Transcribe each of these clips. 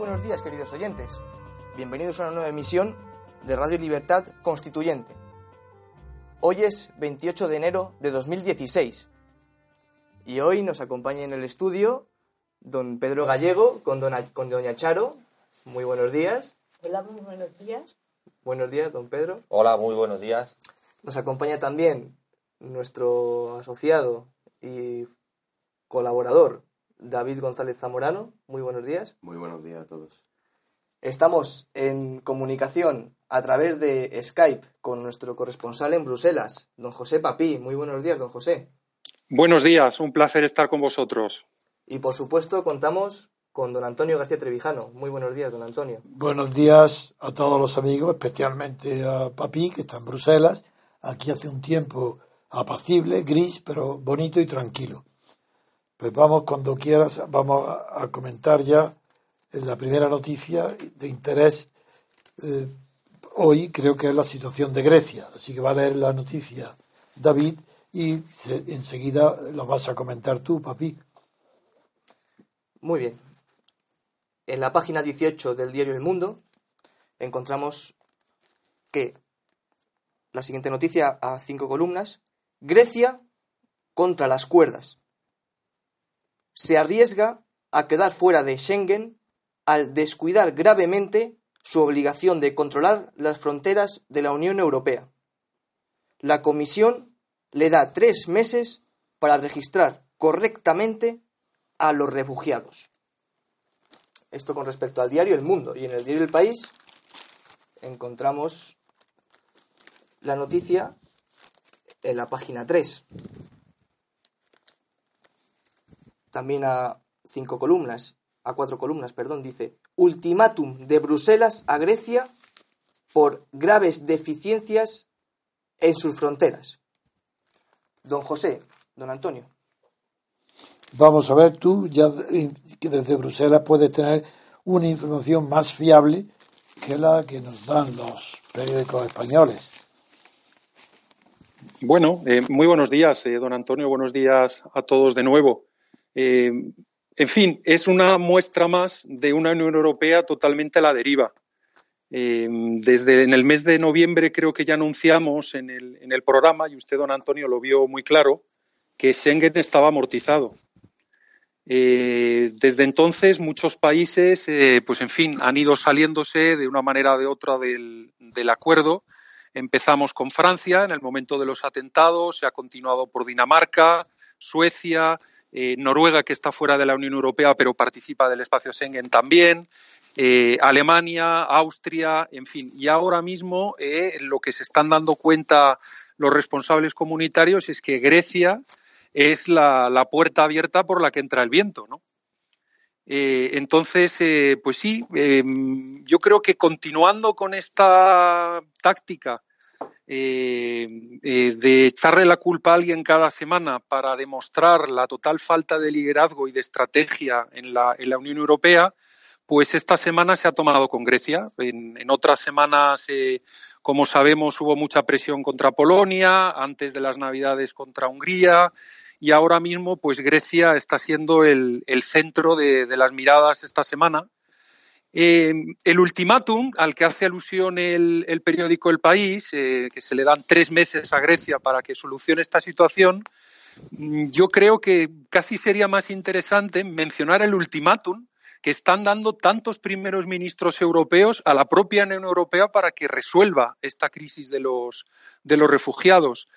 Buenos días, queridos oyentes. Bienvenidos a una nueva emisión de Radio Libertad Constituyente. Hoy es 28 de enero de 2016 y hoy nos acompaña en el estudio don Pedro Gallego con, con doña Charo. Muy buenos días. Hola, muy buenos días. Buenos días, don Pedro. Hola, muy buenos días. Nos acompaña también nuestro asociado y colaborador, David González Zamorano. Muy buenos días. Muy buenos días a todos. Estamos en comunicación a través de Skype con nuestro corresponsal en Bruselas, don José Papí. Muy buenos días, don José. Buenos días, un placer estar con vosotros. Y por supuesto contamos con don Antonio García Trevijano. Muy buenos días, don Antonio. Buenos días a todos los amigos, especialmente a Papí, que está en Bruselas. Aquí hace un tiempo apacible, gris, pero bonito y tranquilo. Pues vamos, cuando quieras, vamos a, comentar ya la primera noticia de interés eh, hoy, creo que es la situación de Grecia. Así que va a leer la noticia David y enseguida lo vas a comentar tú, papi. Muy bien. En la página 18 del diario El Mundo encontramos que la siguiente noticia a cinco columnas, Grecia contra las cuerdas. Se arriesga a quedar fuera de Schengen al descuidar gravemente su obligación de controlar las fronteras de la Unión Europea. La Comisión le da tres meses para registrar correctamente a los refugiados. Esto con respecto al diario El Mundo. Y en el diario El País encontramos la noticia en la página 3. También a cinco columnas, a cuatro columnas, perdón, dice ultimátum de Bruselas a Grecia por graves deficiencias en sus fronteras. Don José, don Antonio. Vamos a ver, tú ya que desde Bruselas puedes tener una información más fiable que la que nos dan los periódicos españoles. Bueno, eh, muy buenos días, eh, don Antonio. Buenos días a todos de nuevo. Eh, en fin, es una muestra más de una Unión Europea totalmente a la deriva. desde en el mes de noviembre creo que ya anunciamos en el, en el, programa, y usted, don Antonio, lo vio muy claro, que Schengen estaba amortizado. desde entonces muchos países, pues en fin, han ido saliéndose de una manera o de otra del, del acuerdo Empezamos con Francia en el momento de los atentados, se ha continuado por Dinamarca, Suecia, eh, Noruega, que está fuera de la Unión Europea pero participa del espacio Schengen también, eh, Alemania, Austria, en fin. Y ahora mismo eh, lo que se están dando cuenta los responsables comunitarios es que Grecia es la, la puerta abierta por la que entra el viento, ¿no? entonces, pues sí, yo creo que continuando con esta táctica eh, eh, de echarle la culpa a alguien cada semana para demostrar la total falta de liderazgo y de estrategia en la, Unión Europea, pues esta semana se ha tomado con Grecia. En, otras semanas, como sabemos, hubo mucha presión contra Polonia, antes de las Navidades contra Hungría, y ahora mismo, pues Grecia está siendo el, centro de las miradas esta semana eh, el ultimátum al que hace alusión el, periódico El País, eh, que se le dan tres meses a Grecia para que solucione esta situación, mm, yo creo que casi sería más interesante mencionar el ultimátum que están dando tantos primeros ministros europeos a la propia Unión Europea para que resuelva esta crisis de los, de los refugiados.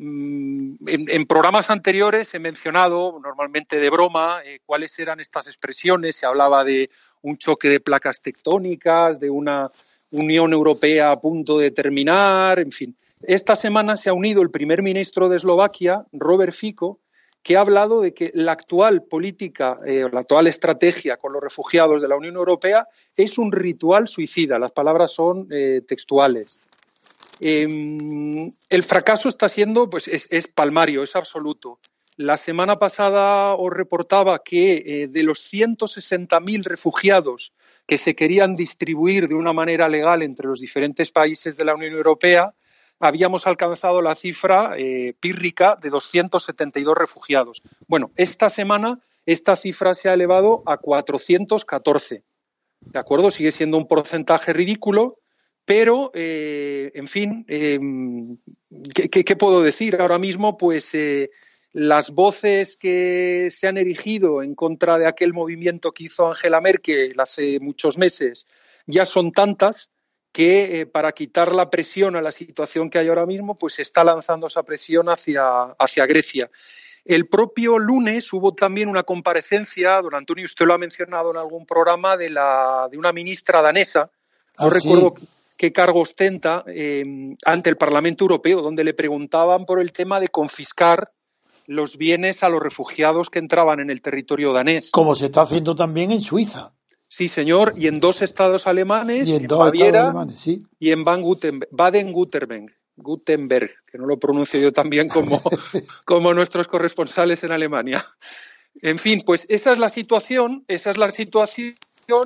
Mm, en, programas anteriores he mencionado, normalmente de broma, eh, cuáles eran estas expresiones. Se hablaba de un choque de placas tectónicas, de una Unión Europea a punto de terminar, en fin. Esta semana se ha unido el primer ministro de Eslovaquia, Robert Fico, que ha hablado de que la actual política, eh, la actual estrategia con los refugiados de la Unión Europea es un ritual suicida. Las palabras son eh, textuales. Em, el fracaso está siendo, pues es, palmario, es absoluto. La semana pasada os reportaba que eh, de los 160.000 refugiados que se querían distribuir de una manera legal entre los diferentes países de la Unión Europea, habíamos alcanzado la cifra eh, pírrica de 272 refugiados. Bueno, esta semana esta cifra se ha elevado a 414. ¿de acuerdo? Sigue siendo un porcentaje ridículo, pero, eh, en fin, eh, ¿qué, qué, puedo decir? Ahora mismo, pues eh, las voces que se han erigido en contra de aquel movimiento que hizo Angela Merkel hace muchos meses ya son tantas que para quitar la presión a la situación que hay ahora mismo, pues se está lanzando esa presión hacia, hacia Grecia. El propio lunes hubo también una comparecencia, don Antonio, usted lo ha mencionado en algún programa, de, la, de una ministra danesa, no ah, recuerdo qué cargo ostenta, eh, ante el Parlamento Europeo, donde le preguntaban por el tema de confiscar los bienes a los refugiados que entraban en el territorio danés. Como se está haciendo también en Suiza. Sí, señor, y en dos estados alemanes, y en, Baviera sí. y en Baden-Württemberg. Gutenberg, que no lo pronuncio yo tan bien como, como nuestros corresponsales en Alemania. En fin, pues esa es la situación, esa es la situación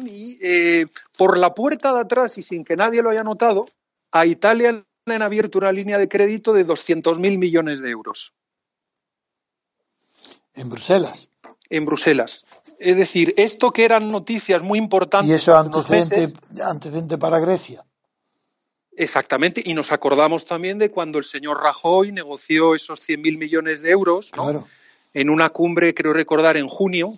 y eh, por la puerta de atrás y sin que nadie lo haya notado, a Italia le han abierto una línea de crédito de 200.000 millones de euros. En Bruselas. En Bruselas. Es decir, esto que eran noticias muy importantes. ¿Y eso antecedente, antecedente para Grecia? Exactamente, y nos acordamos también de cuando el señor Rajoy negoció esos 100.000 millones de euros en una cumbre, creo recordar, en junio,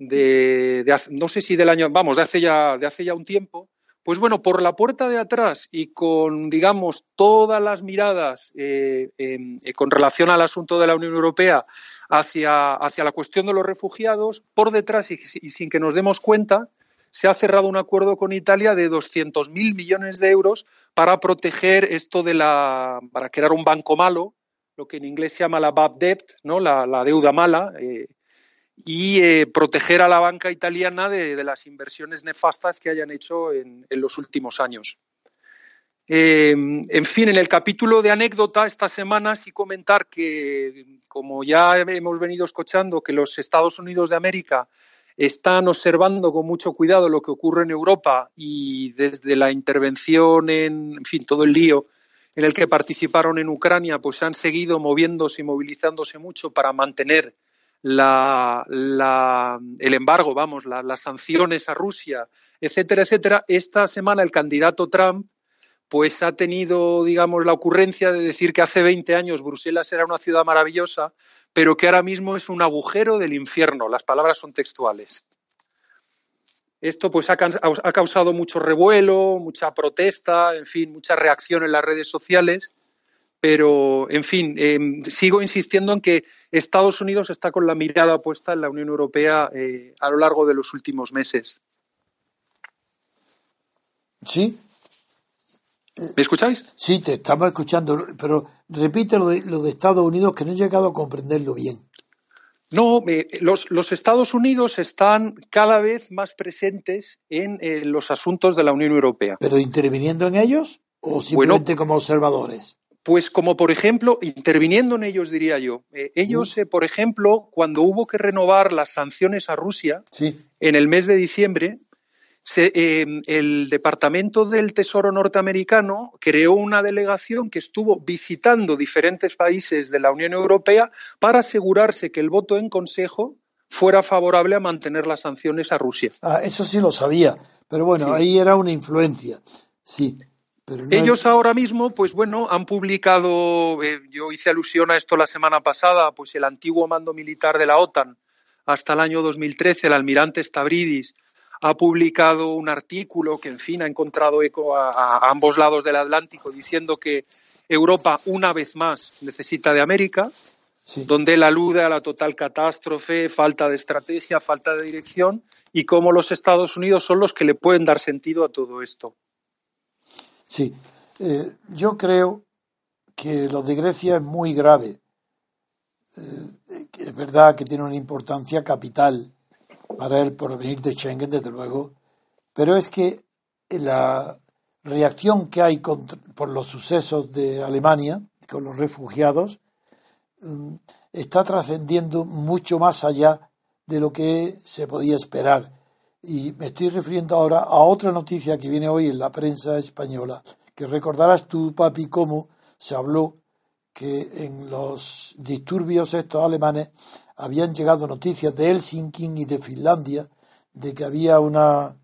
de, no sé si del año, vamos, de hace, ya, de hace ya un tiempo. Pues bueno, por la puerta de atrás y con, digamos, todas las miradas eh, eh, con relación al asunto de la Unión Europea hacia, hacia la cuestión de los refugiados, por detrás y sin que nos demos cuenta, se ha cerrado un acuerdo con Italia de 200.000 millones de euros para proteger esto de la, para crear un banco malo, lo que en inglés se llama la bad debt, ¿no? la, deuda mala, eh, y eh, proteger a la banca italiana de, las inversiones nefastas que hayan hecho en, los últimos años. Eh, en fin, en el capítulo de anécdota esta semana sí comentar que, como ya hemos venido escuchando, que los Estados Unidos de América están observando con mucho cuidado lo que ocurre en Europa y desde la intervención en, en fin, todo el lío en el que participaron en Ucrania, pues han seguido moviéndose y movilizándose mucho para mantener la, el embargo, vamos, las sanciones a Rusia, etcétera, etcétera. Esta semana el candidato Trump pues ha tenido, digamos, la ocurrencia de decir que hace 20 años Bruselas era una ciudad maravillosa pero que ahora mismo es un agujero del infierno. Las palabras son textuales. Esto pues ha, causado mucho revuelo, mucha protesta, en fin, mucha reacción en las redes sociales, pero en fin, em, sigo insistiendo en que Estados Unidos está con la mirada puesta en la Unión Europea eh, a lo largo de los últimos meses. Sí, ¿Me escucháis? Sí, te estamos escuchando, pero repite lo de, Estados Unidos que no he llegado a comprenderlo bien. No, los, Estados Unidos están cada vez más presentes en los asuntos de la Unión Europea. ¿Pero interviniendo en ellos o simplemente como observadores? Pues como por ejemplo, interviniendo en ellos, diría yo. Eh, ellos, uh. eh, por ejemplo, cuando hubo que renovar las sanciones a Rusia en el mes de diciembre, Em, el Departamento del Tesoro norteamericano creó una delegación que estuvo visitando diferentes países de la Unión Europea para asegurarse que el voto en Consejo fuera favorable a mantener las sanciones a Rusia. Ah, eso sí lo sabía, pero bueno, ahí era una influencia, sí. Ellos ahora mismo, pues bueno, han publicado, eh, yo hice alusión a esto la semana pasada, pues el antiguo mando militar de la OTAN hasta el año 2013, el almirante Stavridis, ha publicado un artículo que, en fin, ha encontrado eco a, ambos lados del Atlántico diciendo que Europa, una vez más, necesita de América, donde él alude a la total catástrofe, falta de estrategia, falta de dirección y cómo los Estados Unidos son los que le pueden dar sentido a todo esto. Sí, eh, yo creo que lo de Grecia es muy grave. Eh, es verdad que tiene una importancia capital para el porvenir de Schengen, desde luego, pero es que la reacción que hay por los sucesos de Alemania, con los refugiados, mm, está trascendiendo mucho más allá de lo que se podía esperar. Y me estoy refiriendo ahora a otra noticia que viene hoy en la prensa española, que recordarás tú, papi, cómo se habló que en los disturbios estos alemanes habían llegado noticias de Helsinki y de Finlandia de que había una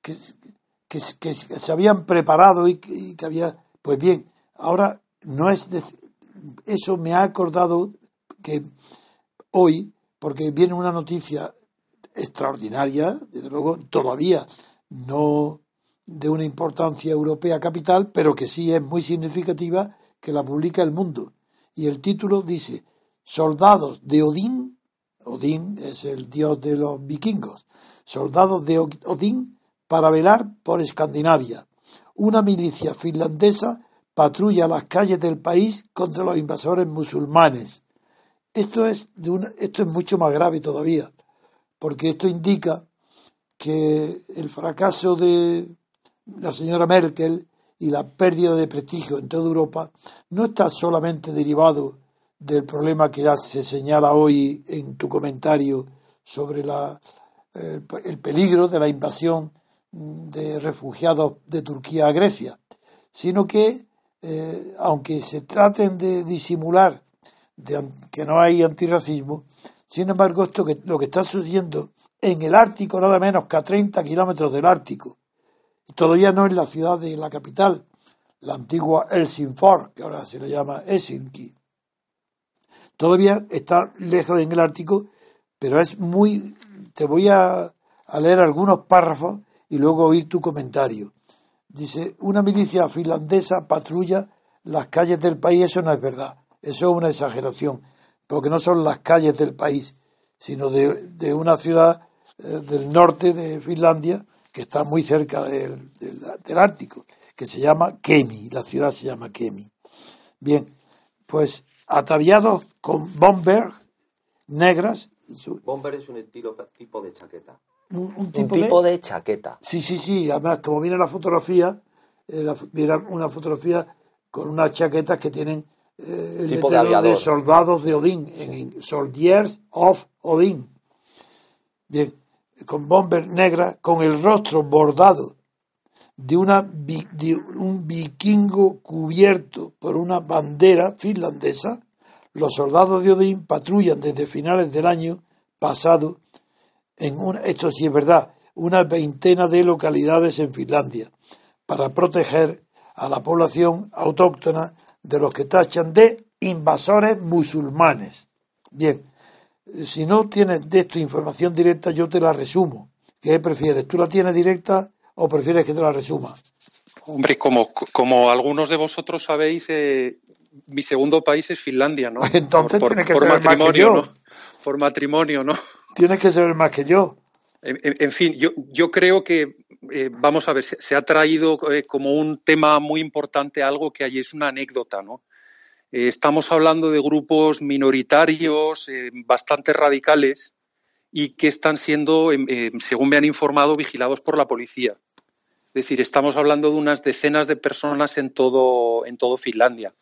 que, que, se habían preparado y que, y que había. Pues bien, ahora no es. de- eso me ha acordado que hoy, porque viene una noticia extraordinaria, desde luego todavía no de una importancia europea capital, pero que sí es muy significativa, que la publica El Mundo. Y el título dice, Soldados de Odín, Odín es el dios de los vikingos, soldados de Odín para velar por Escandinavia. Una milicia finlandesa patrulla las calles del país contra los invasores musulmanes. Esto es, de una, esto es mucho más grave todavía, porque esto indica que el fracaso de la señora Merkel y la pérdida de prestigio en toda Europa no está solamente derivado del problema que ya se señala hoy en tu comentario sobre la, el, el peligro de la invasión de refugiados de Turquía a Grecia, sino que, eh, aunque se traten de disimular de que no hay antirracismo, sin embargo, esto que, lo que está sucediendo en el Ártico, nada menos que a 30 kilómetros del Ártico, y todavía no en la ciudad de la capital, la antigua Helsingfors, que ahora se le llama Helsinki. Todavía está lejos en el Ártico, pero es muy... Te voy a, a leer algunos párrafos y luego oír tu comentario. Dice, una milicia finlandesa patrulla las calles del país, eso no es verdad, eso es una exageración, porque no son las calles del país, sino de, de una ciudad eh, del norte de Finlandia que está muy cerca del, del, del, Ártico, que se llama Kemi, la ciudad se llama Kemi. Bien, pues ataviados con bomber negras. Su, bomber es un estilo, tipo de chaqueta. Un, un tipo, un tipo de, de, chaqueta. Sí, sí, sí. Además, como viene la fotografía, eh, la, viene una fotografía con unas chaquetas que tienen el tipo de, de, soldados de Odín, en Soldiers of Odín. Bien, con bomber negra, con el rostro bordado de, una, de un vikingo cubierto por una bandera finlandesa, los soldados de Odín patrullan desde finales del año pasado en una, esto sí es verdad, una veintena de localidades en Finlandia para proteger a la población autóctona de los que tachan de invasores musulmanes. Bien, si no tienes de esto información directa, yo te la resumo. ¿Qué prefieres? ¿Tú la tienes directa o prefieres que te la resuma? Hombre, como, como algunos de vosotros sabéis, eh, mi segundo país es Finlandia, ¿no? Entonces por, tiene que por saber más que yo. ¿no? Por matrimonio, ¿no? Tienes que saber más que yo. En, fin, yo, yo, creo que, eh, vamos a ver, se, se ha traído eh, como un tema muy importante algo que allí es una anécdota, ¿no? Eh, estamos hablando de grupos minoritarios, bastante radicales, y que están siendo, según me han informado, vigilados por la policía. Es decir, estamos hablando de unas decenas de personas en todo, en todo Finlandia.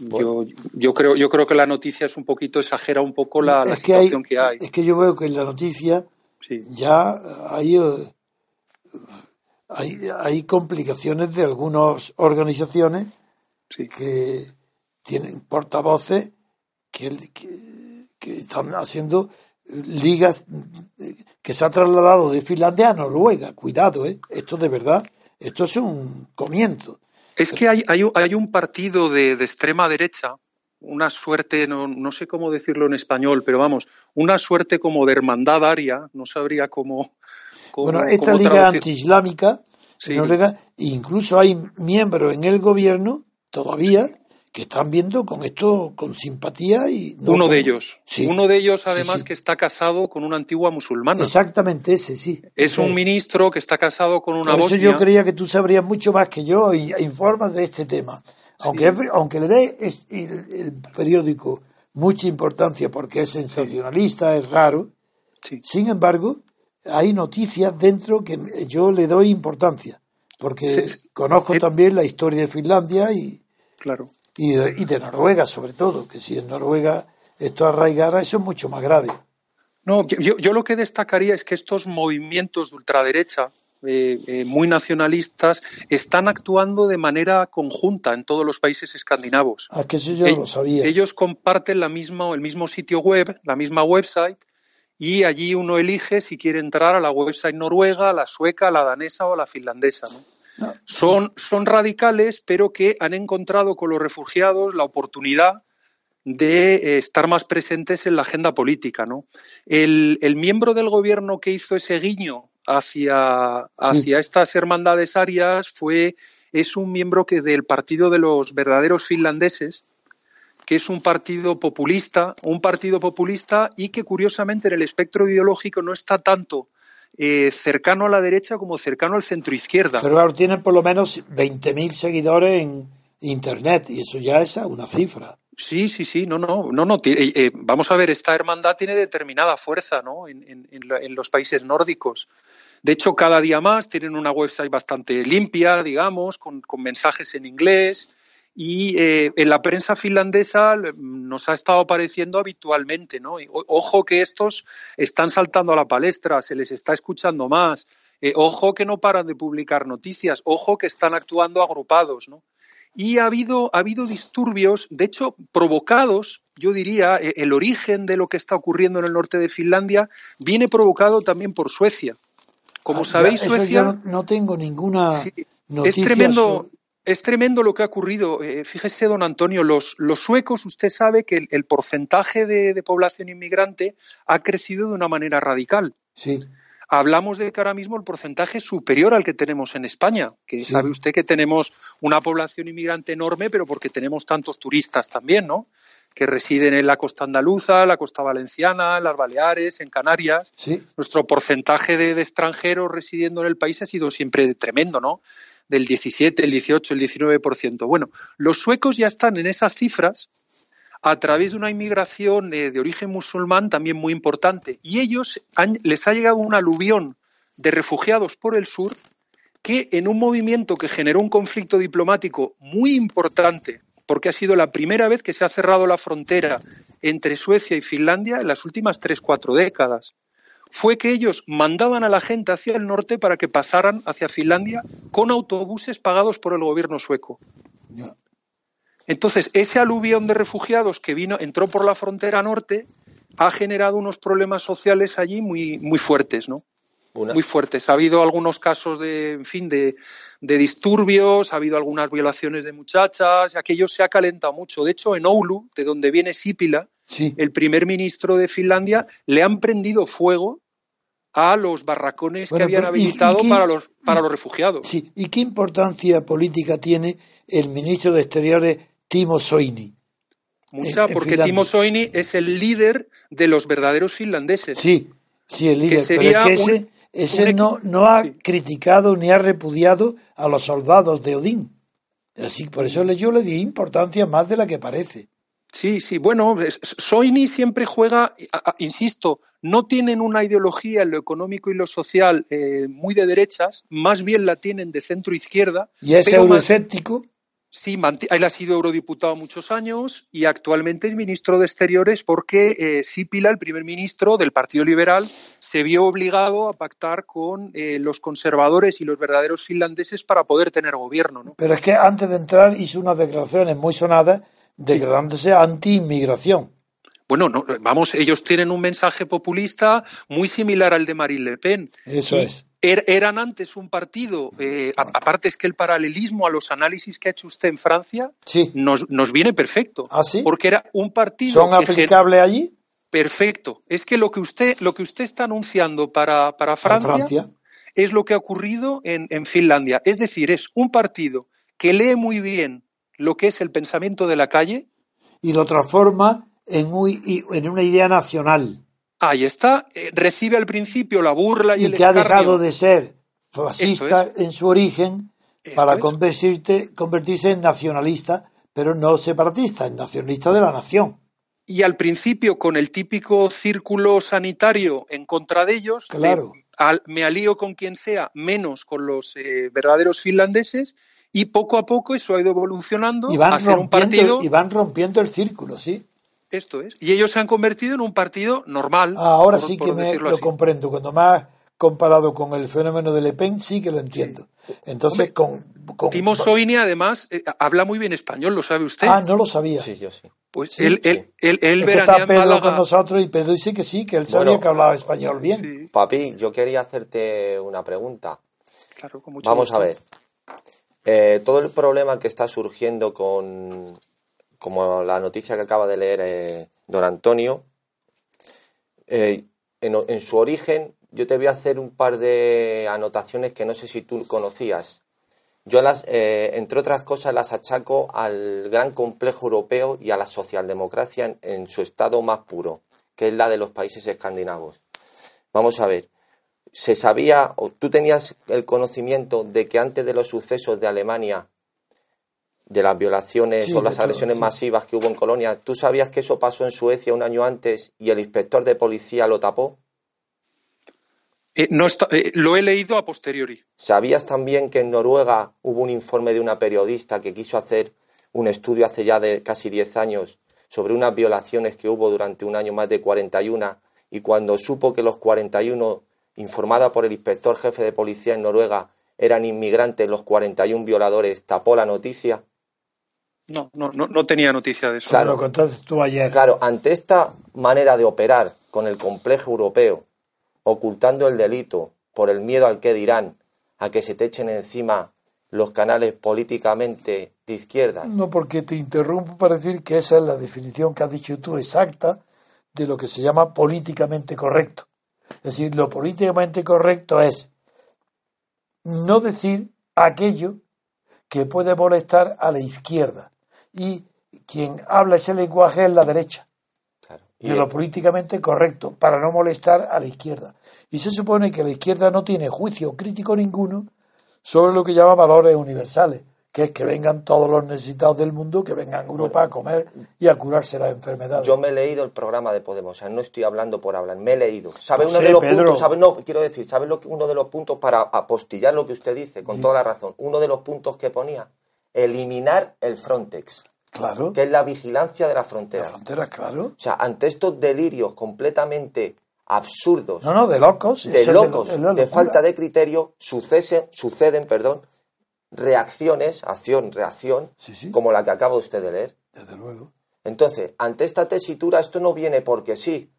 Yo, yo, creo, yo creo que la noticia es un poquito, exagera un poco la, la que situación hay, que hay. Es que yo veo que en la noticia sí. ya hay, eh, hay, hay, complicaciones de algunas organizaciones sí. que tienen portavoces que, que, que están haciendo ligas que se ha trasladado de Finlandia a Noruega. Cuidado, ¿eh? esto de verdad, esto es un comienzo. Es que hay, hay, hay un partido de, de, extrema derecha, una suerte, no, no, sé cómo decirlo en español, pero vamos, una suerte como de hermandad aria, no sabría cómo. cómo bueno, esta cómo liga antiislámica, sí. Noruega, incluso hay miembros en el gobierno todavía que están viendo con esto con simpatía y no uno con... de ellos sí. uno de ellos además sí, sí. que está casado con una antigua musulmana exactamente ese sí es un ministro que está casado con una Por eso bosnia yo creía que tú sabrías mucho más que yo y informas de este tema aunque aunque le dé el, el, periódico mucha importancia porque es sensacionalista es raro. Sin embargo hay noticias dentro que yo le doy importancia porque conozco también la historia de Finlandia y claro. y de, y de, Noruega sobre todo, que si en Noruega esto arraigara, eso es mucho más grave. No, yo, yo lo que destacaría es que estos movimientos de ultraderecha, eh, eh, muy nacionalistas, están actuando de manera conjunta en todos los países escandinavos. Ah, que eso yo ellos, lo sabía. Ellos comparten la misma, el mismo sitio web, la misma website, y allí uno elige si quiere entrar a la website noruega, la sueca, la danesa o la finlandesa. ¿no? No, Son, son radicales, pero que han encontrado con los refugiados la oportunidad de eh, estar más presentes en la agenda política. ¿no? El, el miembro del gobierno que hizo ese guiño hacia, hacia estas hermandades arias fue, es un miembro que del Partido de los Verdaderos Finlandeses, que es un partido populista, un partido populista y que curiosamente en el espectro ideológico no está tanto eh, cercano a la derecha como cercano al centro izquierda. Pero ahora tienen por lo menos 20.000 seguidores en Internet y eso ya es una cifra. Sí, sí, sí, no, no, no, no. eh, eh, vamos a ver, esta hermandad tiene determinada fuerza, ¿no? En, en- en en los países nórdicos. De hecho, cada día más tienen una website bastante limpia, digamos, con, mensajes en inglés. Y eh, en la prensa finlandesa nos ha estado apareciendo habitualmente, ¿no? Ojo que estos están saltando a la palestra, se les está escuchando más. Eh, ojo que no paran de publicar noticias. Ojo que están actuando agrupados, ¿no? y ha habido, ha habido disturbios, de hecho, provocados, yo diría, eh, el origen de lo que está ocurriendo en el norte de Finlandia viene provocado también por Suecia. Como Ah, sabéis, ya, Suecia no, no tengo ninguna Sí, noticia. es tremendo, es tremendo lo que ha ocurrido. Eh, fíjese, don Antonio, los, los suecos, usted sabe que el, el porcentaje de, de población inmigrante ha crecido de una manera radical. Sí, Hablamos de que ahora mismo el porcentaje es superior al que tenemos en España, que Sí. sabe usted que tenemos una población inmigrante enorme, pero porque tenemos tantos turistas también, ¿no? Que residen en la costa andaluza, la costa valenciana, en las Baleares, en Canarias. sí. Nuestro porcentaje de, de extranjeros residiendo en el país ha sido siempre tremendo, ¿no? Del 17, el 18, el 19%. Bueno, los suecos ya están en esas cifras a través de una inmigración eh, de origen musulmán también muy importante. Y ellos han- les ha llegado un aluvión de refugiados por el sur que en un movimiento que generó un conflicto diplomático muy importante, porque ha sido la primera vez que se ha cerrado la frontera entre Suecia y Finlandia en las últimas tres, cuatro décadas, fue que ellos mandaban a la gente hacia el norte para que pasaran hacia Finlandia con autobuses pagados por el gobierno sueco. Entonces, ese aluvión de refugiados que vino, entró por la frontera norte, ha generado unos problemas sociales allí muy, muy fuertes, ¿no? Una- Muy fuertes. Ha habido algunos casos de, en fin, de, de disturbios, ha habido algunas violaciones de muchachas, aquello se ha calentado mucho. De hecho, en Oulu, de donde viene Sipila, Sí. el primer ministro de Finlandia, le han prendido fuego a los barracones Bueno, que habían pero ¿y- y habilitado para los, para los refugiados. Sí. ¿Y qué importancia política tiene el ministro de Exteriores Timo Soini? Mucha, en- porque Finlandia. Timo Soini es el líder de los verdaderos finlandeses. Sí, sí, el líder. sería pero es que ese, un- ese no, no ha sí. criticado ni ha repudiado a los soldados de Odín. Así, por eso le- yo le di importancia más de la que parece. Sí, sí, bueno, Soini siempre juega, insisto, no tienen una ideología en lo económico y lo social eh, muy de derechas, más bien la tienen de centro izquierda. Y es euroescéptico. Sí, él ha sido eurodiputado muchos años y actualmente es ministro de Exteriores porque eh, Sipila, el primer ministro del Partido Liberal, se vio obligado a pactar con eh, los conservadores y los verdaderos finlandeses para poder tener gobierno. ¿no? Pero es que antes de entrar hizo unas declaraciones muy sonadas declarándose anti-inmigración. Bueno, no, vamos, ellos tienen un mensaje populista muy similar al de Marine Le Pen. Eso Y es. Er- eran antes un partido, eh, aparte es que el paralelismo a los análisis que ha hecho usted en Francia Sí. nos, nos viene perfecto. ¿Ah, sí? Porque era un partido ¿Son aplicables allí? Perfecto. Es que lo que usted, lo que usted está anunciando para, para Francia, Francia. es lo que ha ocurrido en, en Finlandia. Es decir, es un partido que lee muy bien lo que es el pensamiento de la calle. Y lo transforma en, muy, y- en una idea nacional. Ahí está. eh, recibe al principio la burla y, Y el que ha dejado de ser fascista en su origen Esto para es. convertirte- convertirse en nacionalista, pero no separatista, en nacionalista de la nación. y al principio con el típico círculo sanitario en contra de ellos, de, Claro. al- me alío con quien sea, menos con los eh, verdaderos finlandeses, y poco a poco eso ha ido evolucionando Y van, a ser un partido, y van rompiendo el círculo, ¿sí? Esto es, y ellos se han convertido en un partido normal. Ah, Ahora por- sí que me lo así. comprendo. Cuando me has comparado con el fenómeno de Le Pen, sí que lo entiendo. Entonces, con, con- Timo Soini, además, eh, habla muy bien español, ¿lo sabe usted? Ah, no lo sabía. Sí, yo sí. pues sí, él, sí. él, él, él es que está Pedro Málaga. con nosotros y Pedro dice que sí, que él sabía Bueno. que hablaba español bien. Sí, Papi, yo quería hacerte una pregunta. claro, con mucho Vamos gusto. a ver. Eh, todo el problema que está surgiendo con, como la noticia que acaba de leer eh, don Antonio, eh, en, su origen yo te voy a hacer un par de anotaciones que no sé si tú conocías. Yo las, eh, entre otras cosas, las achaco al gran complejo europeo y a la socialdemocracia en, en su estado más puro, que es la de los países escandinavos. Vamos a ver, se sabía, o tú tenías el conocimiento de que antes de los sucesos de Alemania, de las violaciones Sí, o las todo, agresiones sí. masivas que hubo en Colonia, ¿tú sabías que eso pasó en Suecia un año antes y el inspector de policía lo tapó? Eh, no está- eh, lo he leído a posteriori. ¿Sabías también que en Noruega hubo un informe de una periodista que quiso hacer un estudio hace ya de casi 10 años sobre unas violaciones que hubo durante un año más de 41 y cuando supo que los 41, informada por el inspector jefe de policía en Noruega, eran inmigrantes los 41 violadores, tapó la noticia? No, no, no, no tenía noticia de eso. Claro. Contaste tú ayer. Claro, ante esta manera de operar con el complejo europeo, ocultando el delito por el miedo al que dirán, a que se te echen encima los canales políticamente de izquierdas. No, porque te interrumpo para decir que esa es la definición que has dicho tú exacta de lo que se llama políticamente correcto. Es decir, lo políticamente correcto es no decir aquello que puede molestar a la izquierda. Y quien habla ese lenguaje es la derecha. Claro. Y lo políticamente correcto, para no molestar a la izquierda. Y se supone que la izquierda no tiene juicio crítico ninguno sobre lo que llama valores universales, que es que vengan todos los necesitados del mundo, que vengan a Europa a comer y a curarse las enfermedades. Yo me he leído el programa de Podemos, o sea, no estoy hablando por hablar, me he leído. ¿Sabe No uno sé, de los Pedro. puntos? ¿sabe? No, quiero decir, ¿sabe lo que, uno de los puntos para apostillar lo que usted dice, con toda la razón? Uno de los puntos que ponía, eliminar el Frontex, claro, que es la vigilancia de la la frontera. frontera, claro. O sea, ante estos delirios completamente absurdos, No, no, de locos. de locos, de locura. falta de criterio, suceden, perdón, reacciones, acción, reacción, Sí, sí. como la que acaba usted de leer. Desde luego. Entonces, ante esta tesitura, esto no viene porque sí.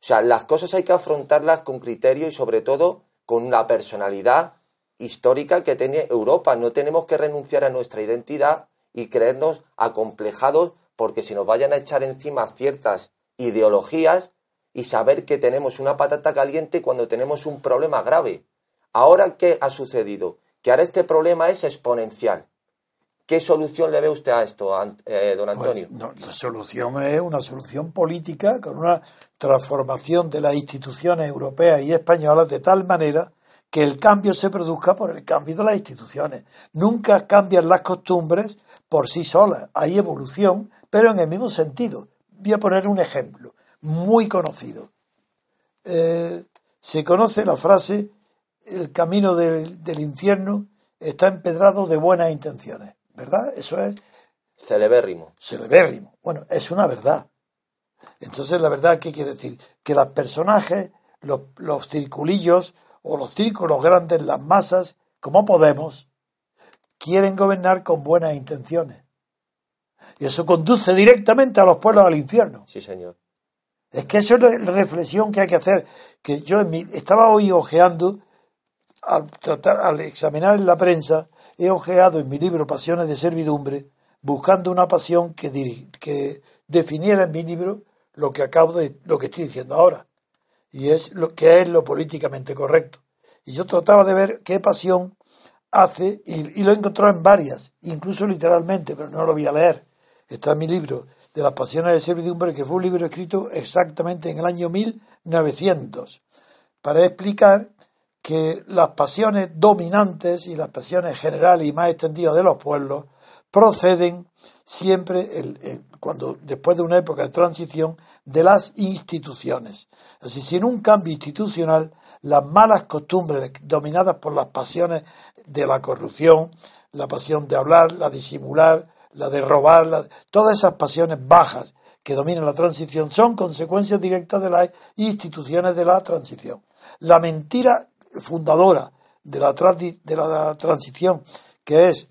O sea, las cosas hay que afrontarlas con criterio y sobre todo con una personalidad histórica que tiene Europa. No tenemos que renunciar a nuestra identidad y creernos acomplejados porque si nos vayan a echar encima ciertas ideologías y saber que tenemos una patata caliente cuando tenemos un problema grave. Ahora, ¿qué ha sucedido? Que ahora este problema es exponencial. ¿Qué solución le ve usted a esto, eh, don Antonio? Pues, no, la solución es una solución política con una transformación de las instituciones europeas y españolas de tal manera que el cambio se produzca por el cambio de las instituciones. Nunca cambian las costumbres por sí solas. Hay evolución, pero en el mismo sentido. Voy a poner un ejemplo muy conocido. Eh, se conoce la frase el camino del, del infierno está empedrado de buenas intenciones, ¿verdad? Eso es Celebérrimo. celebérrimo. Bueno, es una verdad. Entonces, la verdad, ¿qué quiere decir? Que los personajes, los, los circulillos o los círculos grandes, las masas, como Podemos, quieren gobernar con buenas intenciones. Y eso conduce directamente a los pueblos al infierno. Sí, señor. Es que eso es la reflexión que hay que hacer. Que yo en mi- estaba hoy ojeando, al, tratar, al examinar en la prensa, he ojeado en mi libro Pasiones de Servidumbre, buscando una pasión que, diri- que definiera en mi libro lo que acabo de, lo que estoy diciendo ahora. Y es lo que es lo políticamente correcto. Y yo trataba de ver qué pasión hace, y, lo he encontrado en varias, incluso literalmente, pero no lo voy a leer. Está en mi libro de las pasiones de servidumbre, que fue un libro escrito exactamente en el año 1900, para explicar que las pasiones dominantes y las pasiones generales y más extendidas de los pueblos proceden siempre, el- cuando después de una época de transición, de las instituciones. Así, sin un cambio institucional, las malas costumbres dominadas por las pasiones de la corrupción, la pasión de hablar, la disimular, la de robar, la- todas esas pasiones bajas que dominan la transición son consecuencias directas de las instituciones de la transición. La mentira fundadora de la, de la transición, que es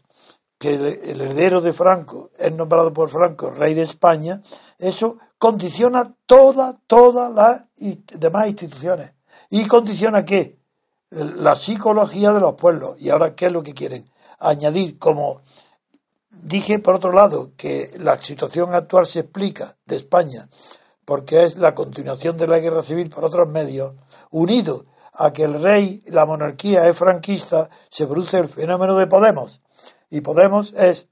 que el, heredero de Franco es nombrado por Franco rey de España, eso condiciona toda, todas las demás instituciones. ¿Y condiciona qué? La psicología de los pueblos. ¿Y ahora qué es lo que quieren? Añadir, como dije por otro lado, que la situación actual se explica de España porque es la continuación de la guerra civil por otros medios, unido a que el rey, la monarquía es franquista, se produce el fenómeno de Podemos. Y Podemos es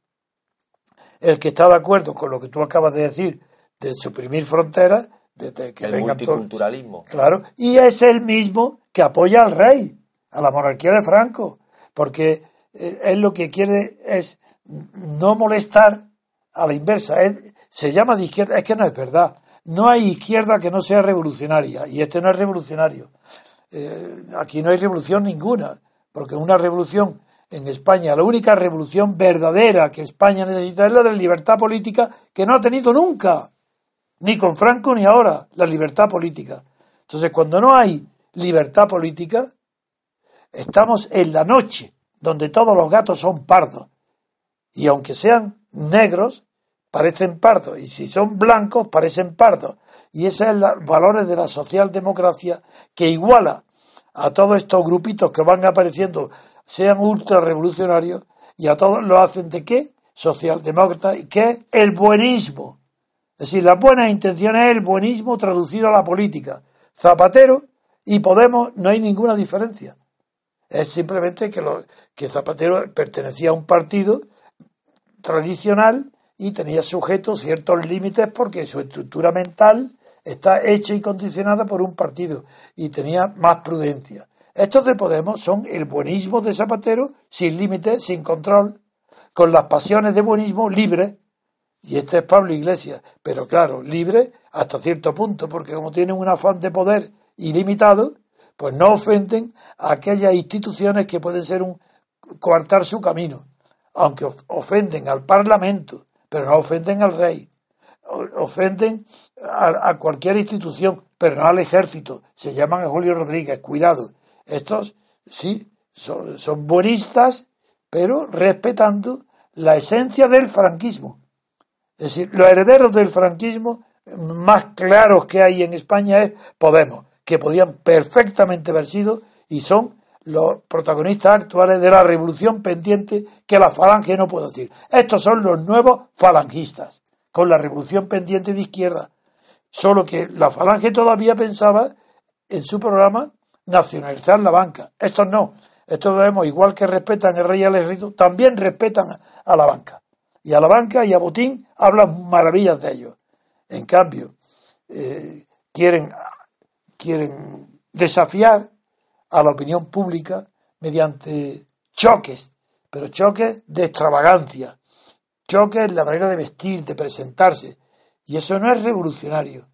el que está de acuerdo con lo que tú acabas de decir, de suprimir fronteras, de, que el multiculturalismo. claro, y es el mismo que apoya al rey, a la monarquía de Franco, porque eh, él lo que quiere es no molestar a la inversa. se llama de izquierda, es que no es verdad. No hay izquierda que no sea revolucionaria, y este no es revolucionario. Eh, aquí no hay revolución ninguna, porque una revolución en España, la única revolución verdadera que España necesita es la de la libertad política que no ha tenido nunca, ni con Franco ni ahora, la libertad política. Entonces, cuando no hay libertad política, estamos en la noche, donde todos los gatos son pardos. Y aunque sean negros, parecen pardos, y si son blancos, parecen pardos. Y esos son los valores de la socialdemocracia que iguala a todos estos grupitos que van apareciendo, sean ultra revolucionarios, y a todos lo hacen de qué? Socialdemócrata, que es el buenismo. Es decir, las buenas intenciones es el buenismo traducido a la política. Zapatero y Podemos no hay ninguna diferencia. Es simplemente que, lo, que Zapatero pertenecía a un partido tradicional y tenía sujeto ciertos límites porque su estructura mental está hecha y condicionada por un partido y tenía más prudencia. Estos de Podemos son el buenismo de Zapatero sin límites, sin control, con las pasiones de buenismo libre. Y este es Pablo Iglesias, pero claro, libre hasta cierto punto, porque como tienen un afán de poder ilimitado, pues no ofenden a aquellas instituciones que pueden ser un coartar su camino, aunque ofenden al Parlamento, pero no ofenden al rey. Ofenden a, cualquier institución, pero no al ejército. Se llaman a Julio Rodríguez, cuidado. Estos, sí, son, son buenistas, pero respetando la esencia del franquismo. Es decir, los herederos del franquismo más claros que hay en España es Podemos, que podían perfectamente haber sido y son los protagonistas actuales de la revolución pendiente que la falange no puede decir. Estos son los nuevos falangistas, con la revolución pendiente de izquierda. Solo que la falange todavía pensaba en su programa nacionalizar la banca. Estos no. Estos vemos, igual que respetan el rey y también respetan a la banca. Y a la banca y a Botín hablan maravillas de ellos. En cambio, eh, quieren, quieren desafiar a la opinión pública mediante choques, pero choques de extravagancia, choques en la manera de vestir, de presentarse. Y eso no es revolucionario,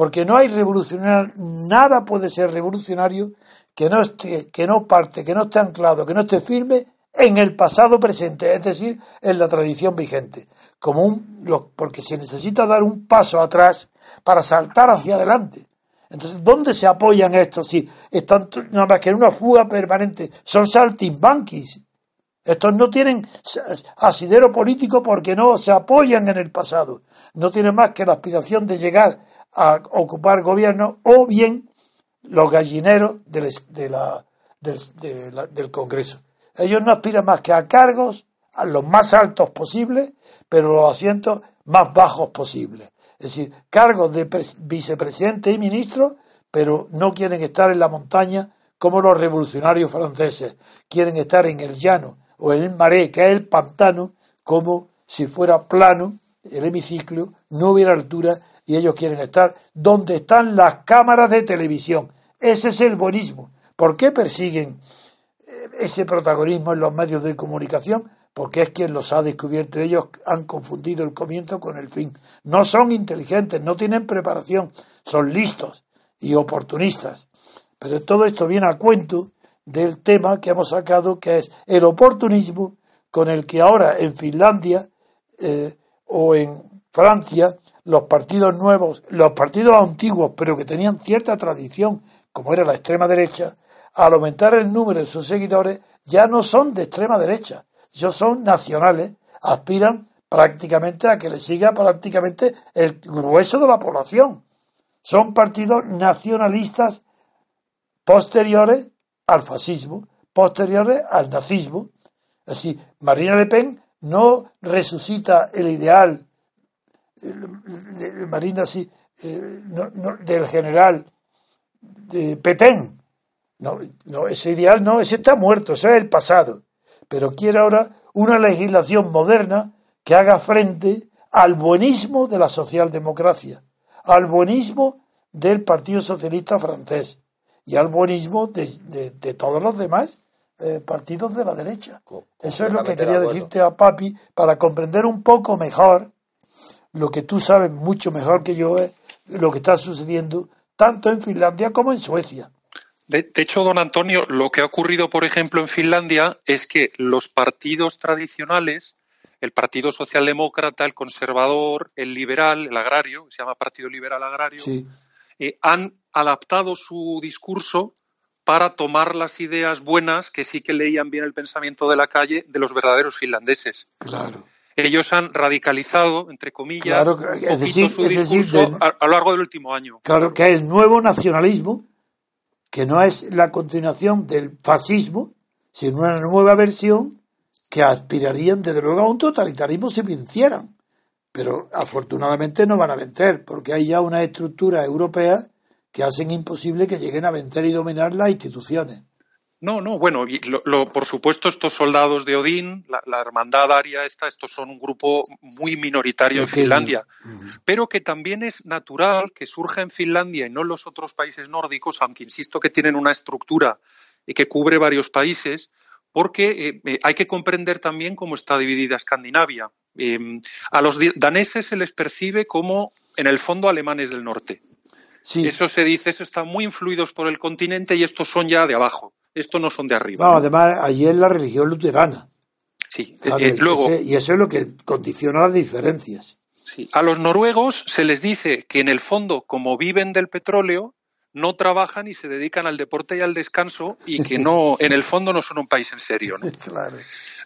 porque no hay revolucionario, nada puede ser revolucionario que no esté, que no parte, que no esté anclado, que no esté firme en el pasado presente, es decir, en la tradición vigente, como porque se necesita dar un paso atrás para saltar hacia adelante. Entonces, ¿dónde se apoyan estos? Si están nada más que en una fuga permanente, son saltimbanquis. Estos no tienen asidero político porque no se apoyan en el pasado. No tienen más que la aspiración de llegar a ocupar gobierno o bien los gallineros del, del Congreso. Ellos no aspiran más que a cargos a los más altos posibles, pero los asientos más bajos posibles es decir, cargos de vicepresidente y ministro, pero no quieren estar en la montaña como los revolucionarios franceses, quieren estar en el llano o en el maré, que es el pantano, como si fuera plano el hemiciclo, no hubiera altura y ellos quieren estar donde están las cámaras de televisión. Ese es el buenismo. ¿Por qué persiguen eh, ese protagonismo en los medios de comunicación? porque es quien los ha descubierto. Ellos han confundido el comienzo con el fin. No son inteligentes, no tienen preparación, son listos y oportunistas. Pero todo esto viene a cuento del tema que hemos sacado, que es el oportunismo con el que ahora en Finlandia eh, o en Francia los partidos nuevos, los partidos antiguos, pero que tenían cierta tradición, como era la extrema derecha, al aumentar el número de sus seguidores, ya no son de extrema derecha, ellos son nacionales, aspiran prácticamente a que le siga prácticamente el grueso de la población. Son partidos nacionalistas posteriores al fascismo, posteriores al nazismo. Así, Marina Le Pen no resucita el ideal Marina sí, eh, del general de Petén. No, no, ese ideal no, ese está muerto, ese es el pasado. Pero quiere ahora una legislación moderna que haga frente al buenismo de la socialdemocracia, al buenismo del Partido Socialista francés y al buenismo de, todos los demás eh, partidos de la derecha. Eso es lo que quería decirte a Papi para comprender un poco mejor lo que tú sabes mucho mejor que yo es lo que está sucediendo tanto en Finlandia como en Suecia. De, hecho, don Antonio, lo que ha ocurrido, por ejemplo, en Finlandia es que los partidos tradicionales, el Partido Socialdemócrata, el Conservador, el Liberal, el Agrario, se llama Partido Liberal Agrario, eh, han adaptado su discurso para tomar las ideas buenas que sí que leían bien el pensamiento de la calle de los verdaderos finlandeses. Claro ellos han radicalizado, entre comillas, es decir, su discurso a, lo largo del último año. Claro, que el nuevo nacionalismo, que no es la continuación del fascismo, sino una nueva versión que aspirarían desde luego a un totalitarismo si vencieran. Pero afortunadamente no van a vencer, porque hay ya una estructura europea que hacen imposible que lleguen a vencer y dominar las instituciones. No, no, bueno, lo, por supuesto estos soldados de Odín, la, hermandad aria esta, estos son un grupo muy minoritario en Finlandia, pero que también es natural que surja en Finlandia y no en los otros países nórdicos, aunque insisto que tienen una estructura y que cubre varios países, porque eh, eh, hay que comprender también cómo está dividida Escandinavia. Em, a los daneses se les percibe como, en el fondo, alemanes del norte. Eso se dice, eso están muy influidos por el continente y estos son ya de abajo. Estos no son de arriba. además, allí es la religión luterana. Sí, eh, luego. y eso es lo que condiciona las diferencias. Sí. A los noruegos se les dice que en el fondo, como viven del petróleo, no trabajan y se dedican al deporte y al descanso y que no, en el fondo no son un país en serio. Claro.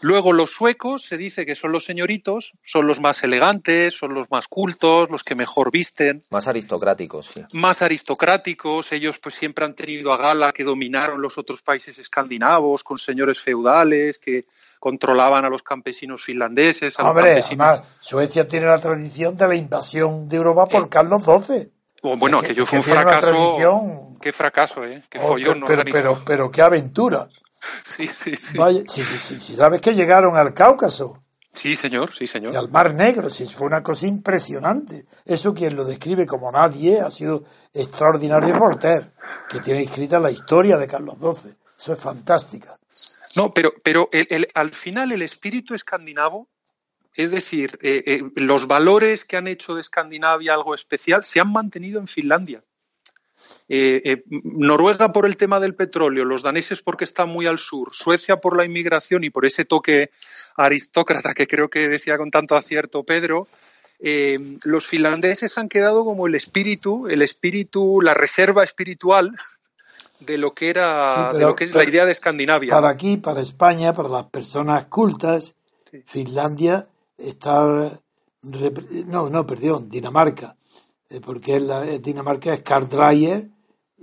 Luego los suecos se dice que son los señoritos, son los más elegantes, son los más cultos, los que mejor visten. Más aristocráticos, sí. Más aristocráticos, ellos pues siempre han tenido a gala que dominaron los otros países escandinavos con señores feudales que controlaban a los campesinos finlandeses. A Hombre, además, Suecia tiene la tradición de la invasión de Europa por eh, Carlos XII. Bueno, que, aquello fue un fracaso. Qué fracaso, ¿eh? Qué oh, follón pero, pero, pero, qué aventura. Sí, sí, sí. Vaya, si, sabes que llegaron al Cáucaso. Sí, señor, sí, señor. Y al Mar Negro, sí, fue una cosa impresionante. Eso quien lo describe como nadie ha sido extraordinario Voltaire, que tiene escrita la historia de Carlos XII. Eso es fantástica. No, pero, pero el, al final el espíritu escandinavo, es decir, eh, eh, los valores que han hecho de Escandinavia algo especial, se han mantenido en Finlandia. Eh, eh, Noruega por el tema del petróleo, los daneses porque están muy al sur, Suecia por la inmigración y por ese toque aristócrata que creo que decía con tanto acierto Pedro, eh, los finlandeses han quedado como el espíritu, el espíritu, la reserva espiritual de lo que era, lo que es la idea de Escandinavia. Para aquí, para España, para las personas cultas, Finlandia está, no, no, perdón, Dinamarca, porque la, Dinamarca es Karl Dreyer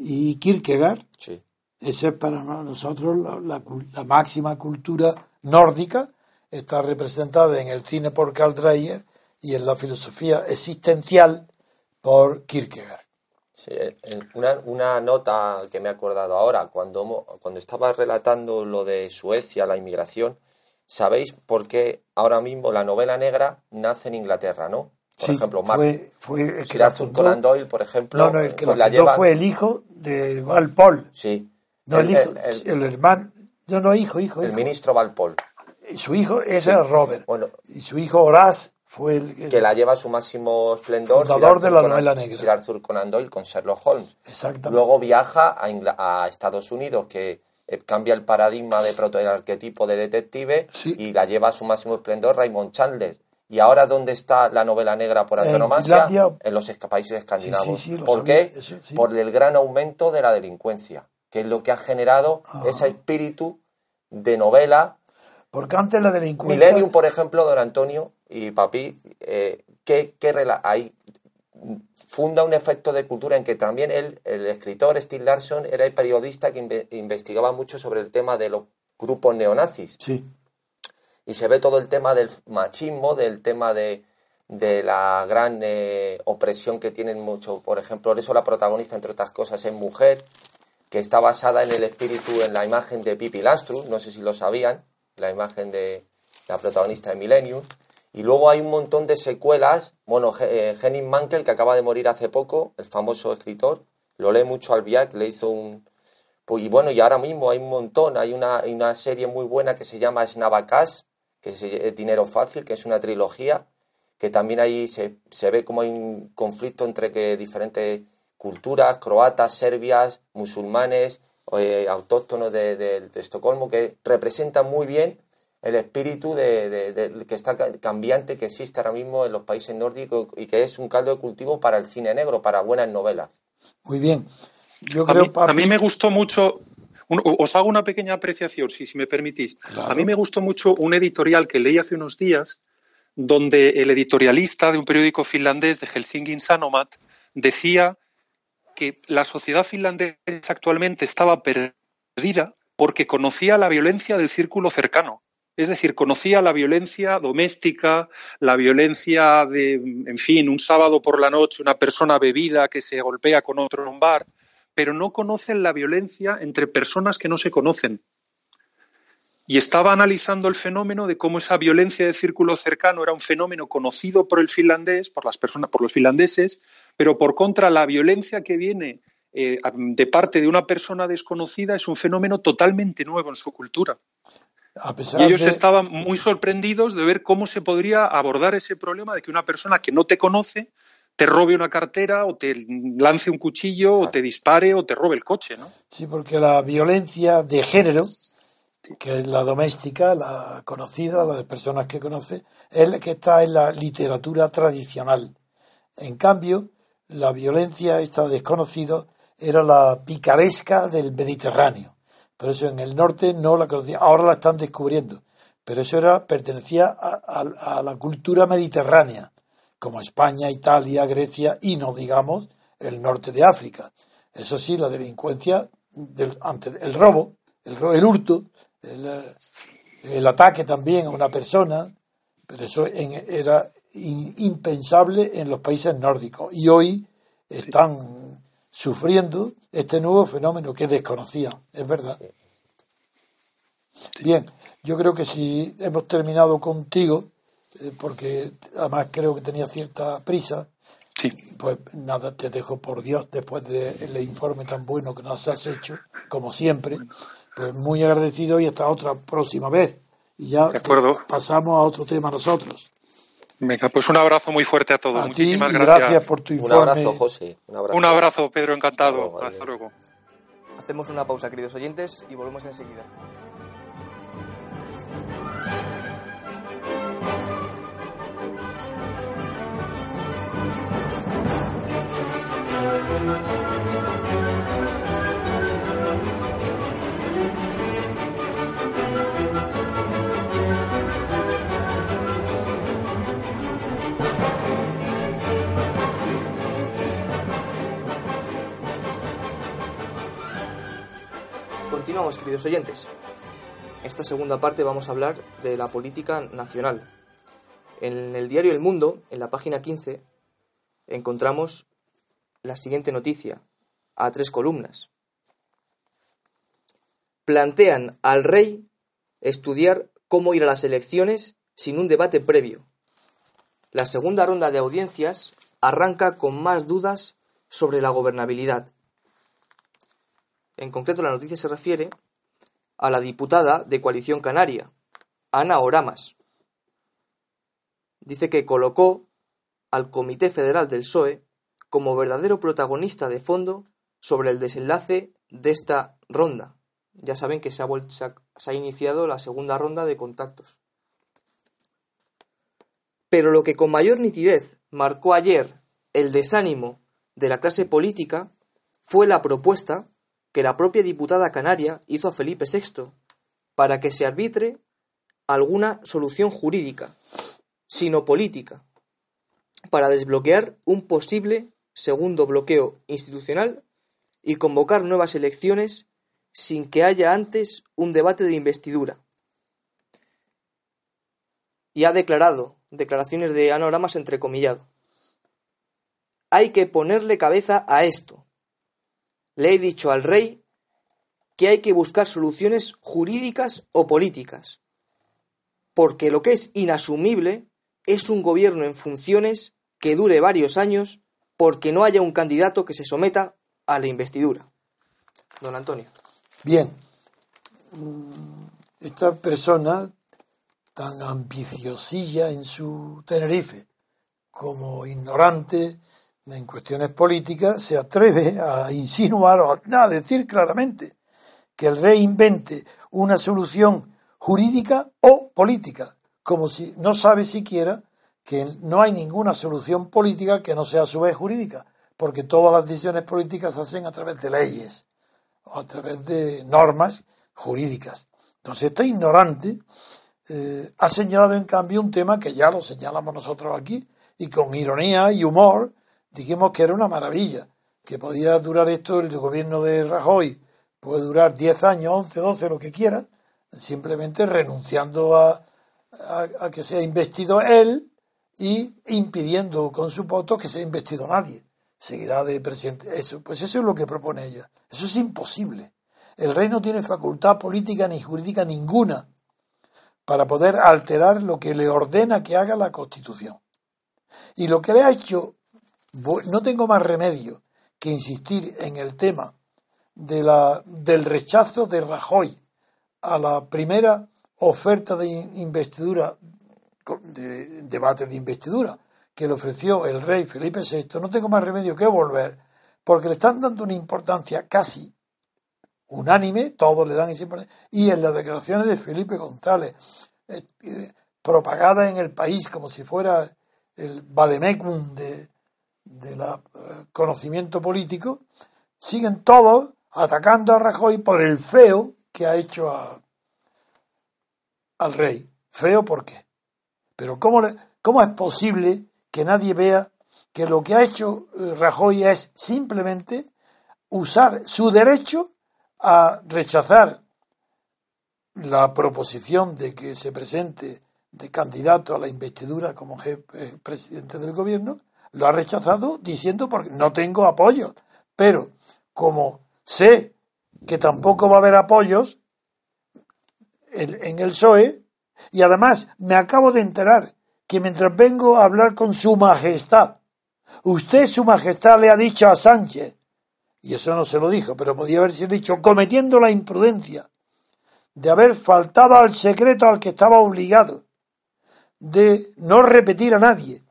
y Kierkegaard. Sí. Esa es para nosotros la, máxima cultura nórdica, está representada en el cine por Karl Dreyer y en la filosofía existencial por Kierkegaard. Sí, una, una, nota que me he acordado ahora, cuando, cuando estaba relatando lo de Suecia, la inmigración, ¿sabéis por qué ahora mismo la novela negra nace en Inglaterra, no? Por ejemplo, fue, fue Sir Arthur Conan Doyle, por ejemplo. No, no, el que pues la, fundó fue el hijo de Walpole. Sí. No el, hijo, el, hermano, no, no, hijo, hijo. El ministro Walpole. Su hijo, ese era Robert. Bueno, y su hijo Horace fue el que, la lleva a su máximo esplendor. Fundador de la novela negra. Sir Arthur Conan Doyle con Sherlock Holmes. Exactamente. Luego viaja a, a Estados Unidos, que eh, cambia el paradigma de proto arquetipo de detective y la lleva a su máximo esplendor Raymond Chandler ¿Y ahora dónde está la novela negra por antonomasia? En los países escandinavos. ¿Por qué? Por el gran aumento de la delincuencia. que es lo que ha generado ese espíritu de novela. Porque antes la delincuencia... Millennium, por ejemplo, don Antonio y Papi, eh, ¿qué, qué hay? funda un efecto de cultura en que también él, el escritor Steve Larson era el periodista que investigaba mucho sobre el tema de los grupos neonazis. Sí. Y se ve todo el tema del machismo, del tema de, de la gran eh, opresión que tienen mucho. Por ejemplo, por eso la protagonista, entre otras cosas, es mujer, que está basada en el espíritu, en la imagen de Pippi Lastru, no sé si lo sabían, la imagen de la protagonista de Millennium. Y luego hay un montón de secuelas. Bueno, eh, Henning Mankell, que acaba de morir hace poco, el famoso escritor, lo lee mucho al Viac, le hizo un... Pues, y bueno, y ahora mismo hay un montón. Hay una, una serie muy buena que se llama Snavakas, que es Dinero Fácil, que es una trilogía, que también ahí se, se ve como hay un conflicto entre que diferentes culturas, croatas, serbias, musulmanes, eh, autóctonos de, de, Estocolmo, que representan muy bien el espíritu de, que está cambiante que existe ahora mismo en los países nórdicos y que es un caldo de cultivo para el cine negro, para buenas novelas. Muy bien. Yo a, mí, a mí me gustó mucho, os hago una pequeña apreciación, si, si me permitís. A mí me gustó mucho un editorial que leí hace unos días, donde el editorialista de un periódico finlandés de Helsinki Sanomat decía que la sociedad finlandesa actualmente estaba perdida porque conocía la violencia del círculo cercano. Es decir, conocía la violencia doméstica, la violencia de, en fin, un sábado por la noche, una persona bebida que se golpea con otro en un bar, pero no conocen la violencia entre personas que no se conocen. Y estaba analizando el fenómeno de cómo esa violencia de círculo cercano era un fenómeno conocido por el finlandés, por las personas, por los finlandeses, pero por contra la violencia que viene eh, de parte de una persona desconocida es un fenómeno totalmente nuevo en su cultura y ellos estaban muy sorprendidos de ver cómo se podría abordar ese problema de que una persona que no te conoce te robe una cartera o te lance un cuchillo o te dispare o te robe el coche, ¿no? Sí, porque la violencia de género, que es la doméstica, la conocida, la de personas que conoce, es la que está en la literatura tradicional. En cambio, la violencia esta desconocida era la picaresca del Mediterráneo por eso en el norte no la conocían, ahora la están descubriendo. Pero eso era, pertenecía a, la cultura mediterránea, como España, Italia, Grecia y no digamos el norte de África. Eso sí, la delincuencia, del, ante el robo, el, el hurto, el, ataque también a una persona, pero eso era impensable en los países nórdicos. Y hoy están sufriendo este nuevo fenómeno que desconocían, es verdad. Bien, yo creo que si hemos terminado contigo, eh, porque además creo que tenía cierta prisa, pues nada, te dejo por Dios después del informe tan bueno que nos has hecho, como siempre, pues muy agradecido y hasta otra próxima vez. Y ya pasamos a otro tema nosotros. Venga, pues un abrazo muy fuerte a todos. Muchísimas gracias. gracias. por tu informe. Un abrazo, José. Un abrazo, Pedro, encantado. Hasta luego. Hacemos una pausa, queridos oyentes, y volvemos enseguida. Continuamos, queridos oyentes. En esta segunda parte vamos a hablar de la política nacional. En el diario El Mundo, en la página 15, encontramos la siguiente noticia, a tres columnas. Plantean al rey estudiar cómo ir a las elecciones sin un debate previo. La segunda ronda de audiencias arranca con más dudas sobre la gobernabilidad. En concreto, la noticia se refiere a la diputada de Coalición Canaria, Ana Oramas. Dice que colocó al Comité Federal del PSOE como verdadero protagonista de fondo sobre el desenlace de esta ronda. Ya saben que se ha, se ha iniciado la segunda ronda de contactos. Pero lo que con mayor nitidez marcó ayer el desánimo de la clase política fue la propuesta que la propia diputada canaria hizo a Felipe VI para que se arbitre alguna solución jurídica, sino política, para desbloquear un posible segundo bloqueo institucional y convocar nuevas elecciones sin que haya antes un debate de investidura. Y ha declarado, declaraciones de Anoramas entrecomillado, hay que ponerle cabeza a esto. Le he dicho al rey que hay que buscar soluciones jurídicas o políticas, porque lo que es inasumible es un gobierno en funciones que dure varios años porque no haya un candidato que se someta a la investidura. Don Antonio. Bien, mm, esta persona tan ambiciosilla en su Tenerife como ignorante en cuestiones políticas se atreve a insinuar o a decir claramente que el rey invente una solución jurídica o política, como si no sabe siquiera que no hay ninguna solución política que no sea a su vez jurídica, porque todas las decisiones políticas se hacen a través de leyes o a través de normas jurídicas. Entonces, este ignorante eh, ha señalado en cambio un tema que ya lo señalamos nosotros aquí, y con ironía y humor dijimos que era una maravilla, que podía durar esto el gobierno de Rajoy, puede durar 10 años, 11, 12, lo que quiera, simplemente renunciando a, a, que sea investido él y impidiendo con su voto que sea investido nadie. Seguirá de presidente. Eso, pues eso es lo que propone ella. Eso es imposible. El rey no tiene facultad política ni jurídica ninguna para poder alterar lo que le ordena que haga la Constitución. Y lo que le ha hecho, no tengo más remedio que insistir en el tema de la, del rechazo de Rajoy a la primera oferta de investidura, de, debate de investidura, que le ofreció el rey Felipe VI, no tengo más remedio que volver, porque le están dando una importancia casi unánime, todos le dan esa importancia, y en las declaraciones de Felipe González, eh, eh, propagada en el país como si fuera el vademecum de, de la, eh, conocimiento político, siguen todos atacando a Rajoy por el feo que ha hecho al rey. ¿Feo por qué? Pero ¿cómo, ¿cómo es posible que nadie vea que lo que ha hecho eh, Rajoy es simplemente usar su derecho a rechazar la proposición de que se presente de candidato a la investidura como jefe, presidente del gobierno, lo ha rechazado diciendo porque no tengo apoyo. Pero como sé que tampoco va a haber apoyos en, el PSOE, y además me acabo de enterar que mientras vengo a hablar con su majestad, usted, su majestad, le ha dicho a Sánchez, y eso no se lo dijo, pero podía haberse dicho, cometiendo la imprudencia de haber faltado al secreto al que estaba obligado, de no repetir a nadie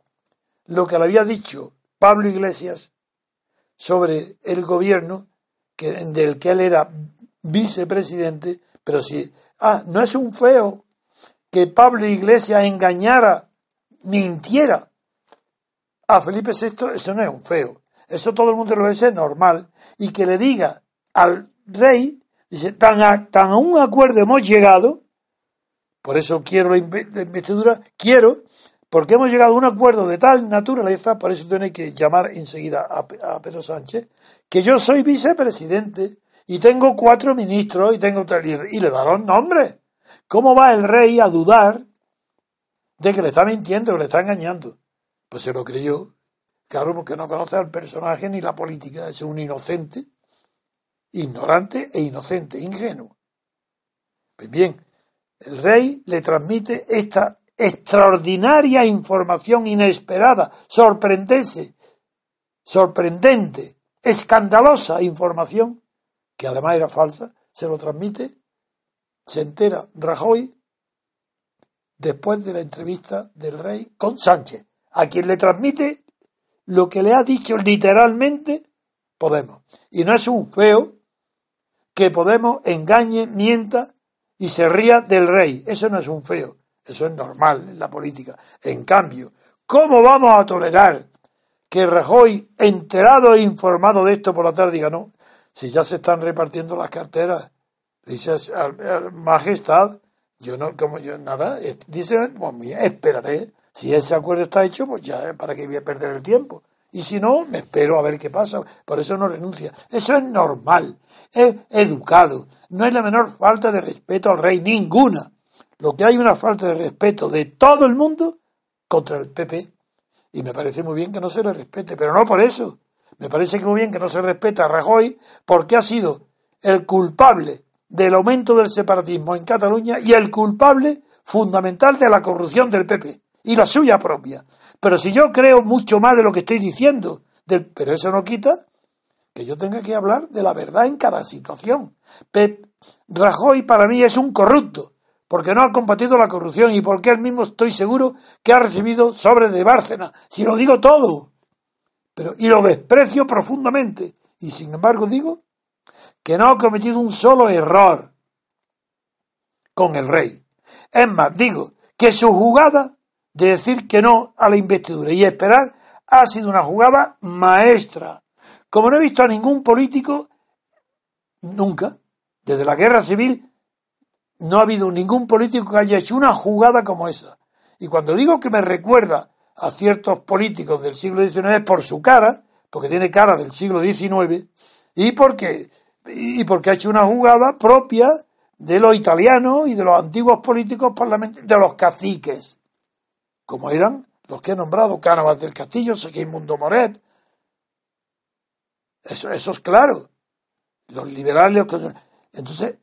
lo que le había dicho Pablo Iglesias sobre el gobierno del que él era vicepresidente, pero si, ah, no es un feo que Pablo Iglesias engañara, mintiera a Felipe VI, eso no es un feo. Eso todo el mundo lo ve normal. Y que le diga al rey, dice, tan a, tan a un acuerdo hemos llegado, por eso quiero la investidura, quiero, porque hemos llegado a un acuerdo de tal naturaleza, por eso tenéis que llamar enseguida a, a Pedro Sánchez, que yo soy vicepresidente y tengo cuatro ministros y tengo y le darán nombres. ¿Cómo va el rey a dudar de que le está mintiendo, que le está engañando? Pues se lo creyó. Claro, porque no conoce al personaje ni la política, es un inocente, ignorante e inocente, ingenuo. Pues bien, el rey le transmite esta extraordinaria información inesperada, sorprendente, sorprendente, escandalosa información, que además era falsa, se lo transmite, se entera Rajoy después de la entrevista del rey con Sánchez, a quien le transmite lo que le ha dicho literalmente Podemos. Y no es un feo que Podemos engañe, mienta y se ría del rey. Eso no es un feo, eso es normal en la política. En cambio, ¿cómo vamos a tolerar que Rajoy, enterado e informado de esto por la tarde, diga no? si ya se están repartiendo las carteras. Dice, Majestad, yo no, como yo, nada, dice, pues esperaré. Si ese acuerdo está hecho, pues ya, ¿para qué voy a perder el tiempo? Y si no, me espero a ver qué pasa. Por eso no renuncia. Eso es normal, es educado. No hay la menor falta de respeto al rey, ninguna. Lo que hay una falta de respeto de todo el mundo contra el PP. Y me parece muy bien que no se le respete, pero no por eso. Me parece que muy bien que no se respeta a Rajoy porque ha sido el culpable del aumento del separatismo en Cataluña y el culpable fundamental de la corrupción del PP y la suya propia. Pero si yo creo mucho más de lo que estoy diciendo, pero eso no quita que yo tenga que hablar de la verdad en cada situación. Pep Rajoy para mí es un corrupto, porque no ha combatido la corrupción y porque él mismo estoy seguro que ha recibido sobres de Bárcena. Si lo digo todo, pero y lo desprecio profundamente. Y sin embargo digo que no ha cometido un solo error con el rey. Es más, digo que su jugada de decir que no a la investidura y esperar ha sido una jugada maestra. Como no he visto a ningún político nunca, desde la guerra civil, no ha habido ningún político que haya hecho una jugada como esa. Y cuando digo que me recuerda a ciertos políticos del siglo XIX es por su cara, porque tiene cara del siglo XIX, y porque, y porque ha hecho una jugada propia de los italianos y de los antiguos políticos parlamentarios, de los caciques como eran los que he nombrado, Cánovas del Castillo, Segismundo Moret. Eso, eso es claro. Los liberales. Entonces,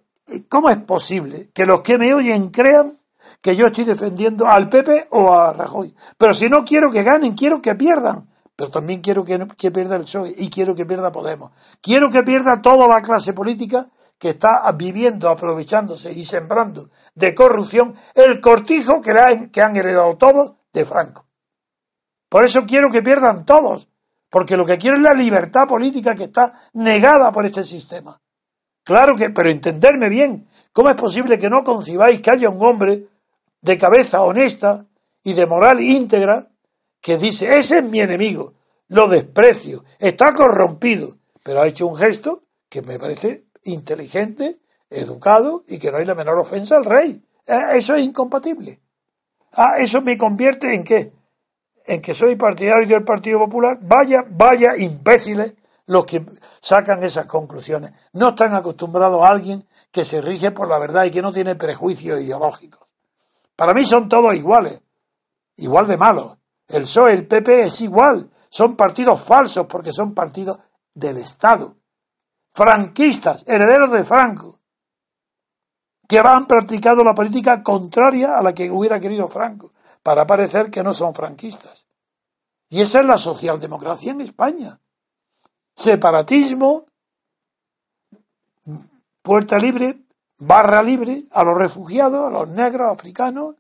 ¿cómo es posible que los que me oyen crean que yo estoy defendiendo al Pepe o a Rajoy? Pero si no quiero que ganen, quiero que pierdan. Pero también quiero que, que pierda el PSOE y quiero que pierda Podemos. Quiero que pierda toda la clase política que está viviendo, aprovechándose y sembrando de corrupción el cortijo que, han, que han heredado todos de Franco. Por eso quiero que pierdan todos, porque lo que quiero es la libertad política que está negada por este sistema. Claro que, pero entenderme bien, ¿cómo es posible que no concibáis que haya un hombre de cabeza honesta y de moral íntegra que dice, ese es mi enemigo, lo desprecio, está corrompido, pero ha hecho un gesto que me parece inteligente, educado y que no hay la menor ofensa al rey. Eh, eso es incompatible. Ah, eso me convierte en qué? En que soy partidario del Partido Popular. Vaya, vaya imbéciles los que sacan esas conclusiones. No están acostumbrados a alguien que se rige por la verdad y que no tiene prejuicios ideológicos. Para mí son todos iguales, igual de malos. El PSOE, el PP es igual. Son partidos falsos porque son partidos del Estado. Franquistas, herederos de Franco que han practicado la política contraria a la que hubiera querido Franco, para parecer que no son franquistas. Y esa es la socialdemocracia en España. Separatismo, puerta libre, barra libre a los refugiados, a los negros, africanos.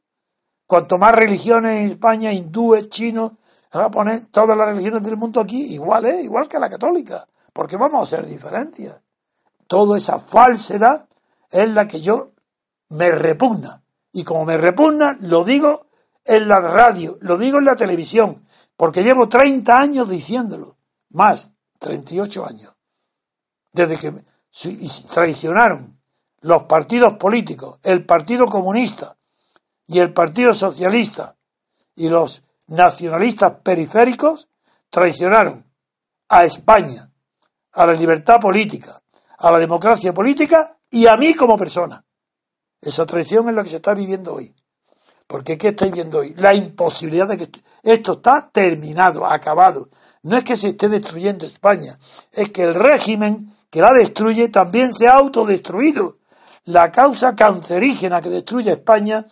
Cuanto más religiones en España, hindúes, chinos, japoneses, todas las religiones del mundo aquí, igual, ¿eh? igual que la católica, porque vamos a hacer diferencias. Toda esa falsedad es la que yo me repugna. Y como me repugna, lo digo en la radio, lo digo en la televisión, porque llevo 30 años diciéndolo, más, 38 años, desde que traicionaron los partidos políticos, el Partido Comunista y el Partido Socialista y los nacionalistas periféricos, traicionaron a España, a la libertad política, a la democracia política y a mí como persona. Esa traición es la que se está viviendo hoy. Porque ¿qué estáis viendo hoy? La imposibilidad de que esto está terminado, acabado. No es que se esté destruyendo España, es que el régimen que la destruye también se ha autodestruido. La causa cancerígena que destruye España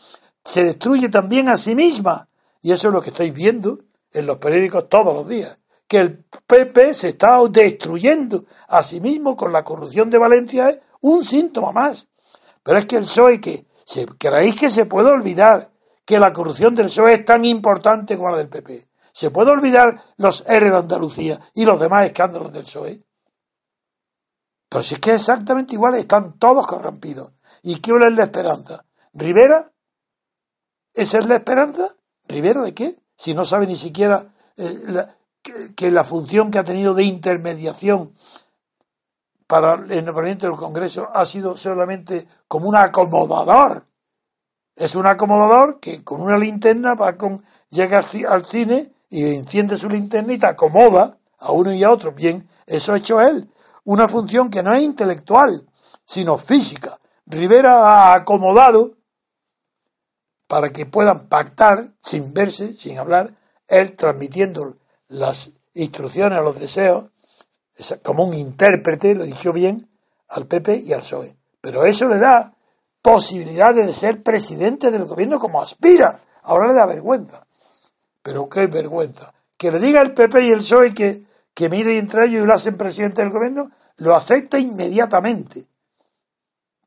se destruye también a sí misma. Y eso es lo que estáis viendo en los periódicos todos los días. Que el PP se está destruyendo a sí mismo con la corrupción de Valencia es un síntoma más. Pero es que el PSOE, que ¿creéis que se puede olvidar que la corrupción del PSOE es tan importante como la del PP? ¿Se puede olvidar los R de Andalucía y los demás escándalos del PSOE? Pero si es que es exactamente igual, están todos corrompidos. ¿Y qué es la esperanza? ¿Rivera? ¿Esa es la esperanza? ¿Rivera de qué? Si no sabe ni siquiera eh, que, que la función que ha tenido de intermediación para el nombramiento del Congreso ha sido solamente como un acomodador. Es un acomodador que con una linterna va con, llega al cine y enciende su linterna y te acomoda a uno y a otro. Bien, eso ha hecho él. Una función que no es intelectual, sino física. Rivera ha acomodado para que puedan pactar sin verse, sin hablar, él transmitiendo las instrucciones a los deseos, como un intérprete, lo he dicho bien, al PP y al PSOE. Pero eso le da posibilidades de ser presidente del gobierno como aspira. Ahora le da vergüenza. Pero qué vergüenza. Que le diga el PP y el PSOE que, que mire entre ellos y lo hacen presidente del gobierno, lo acepta inmediatamente.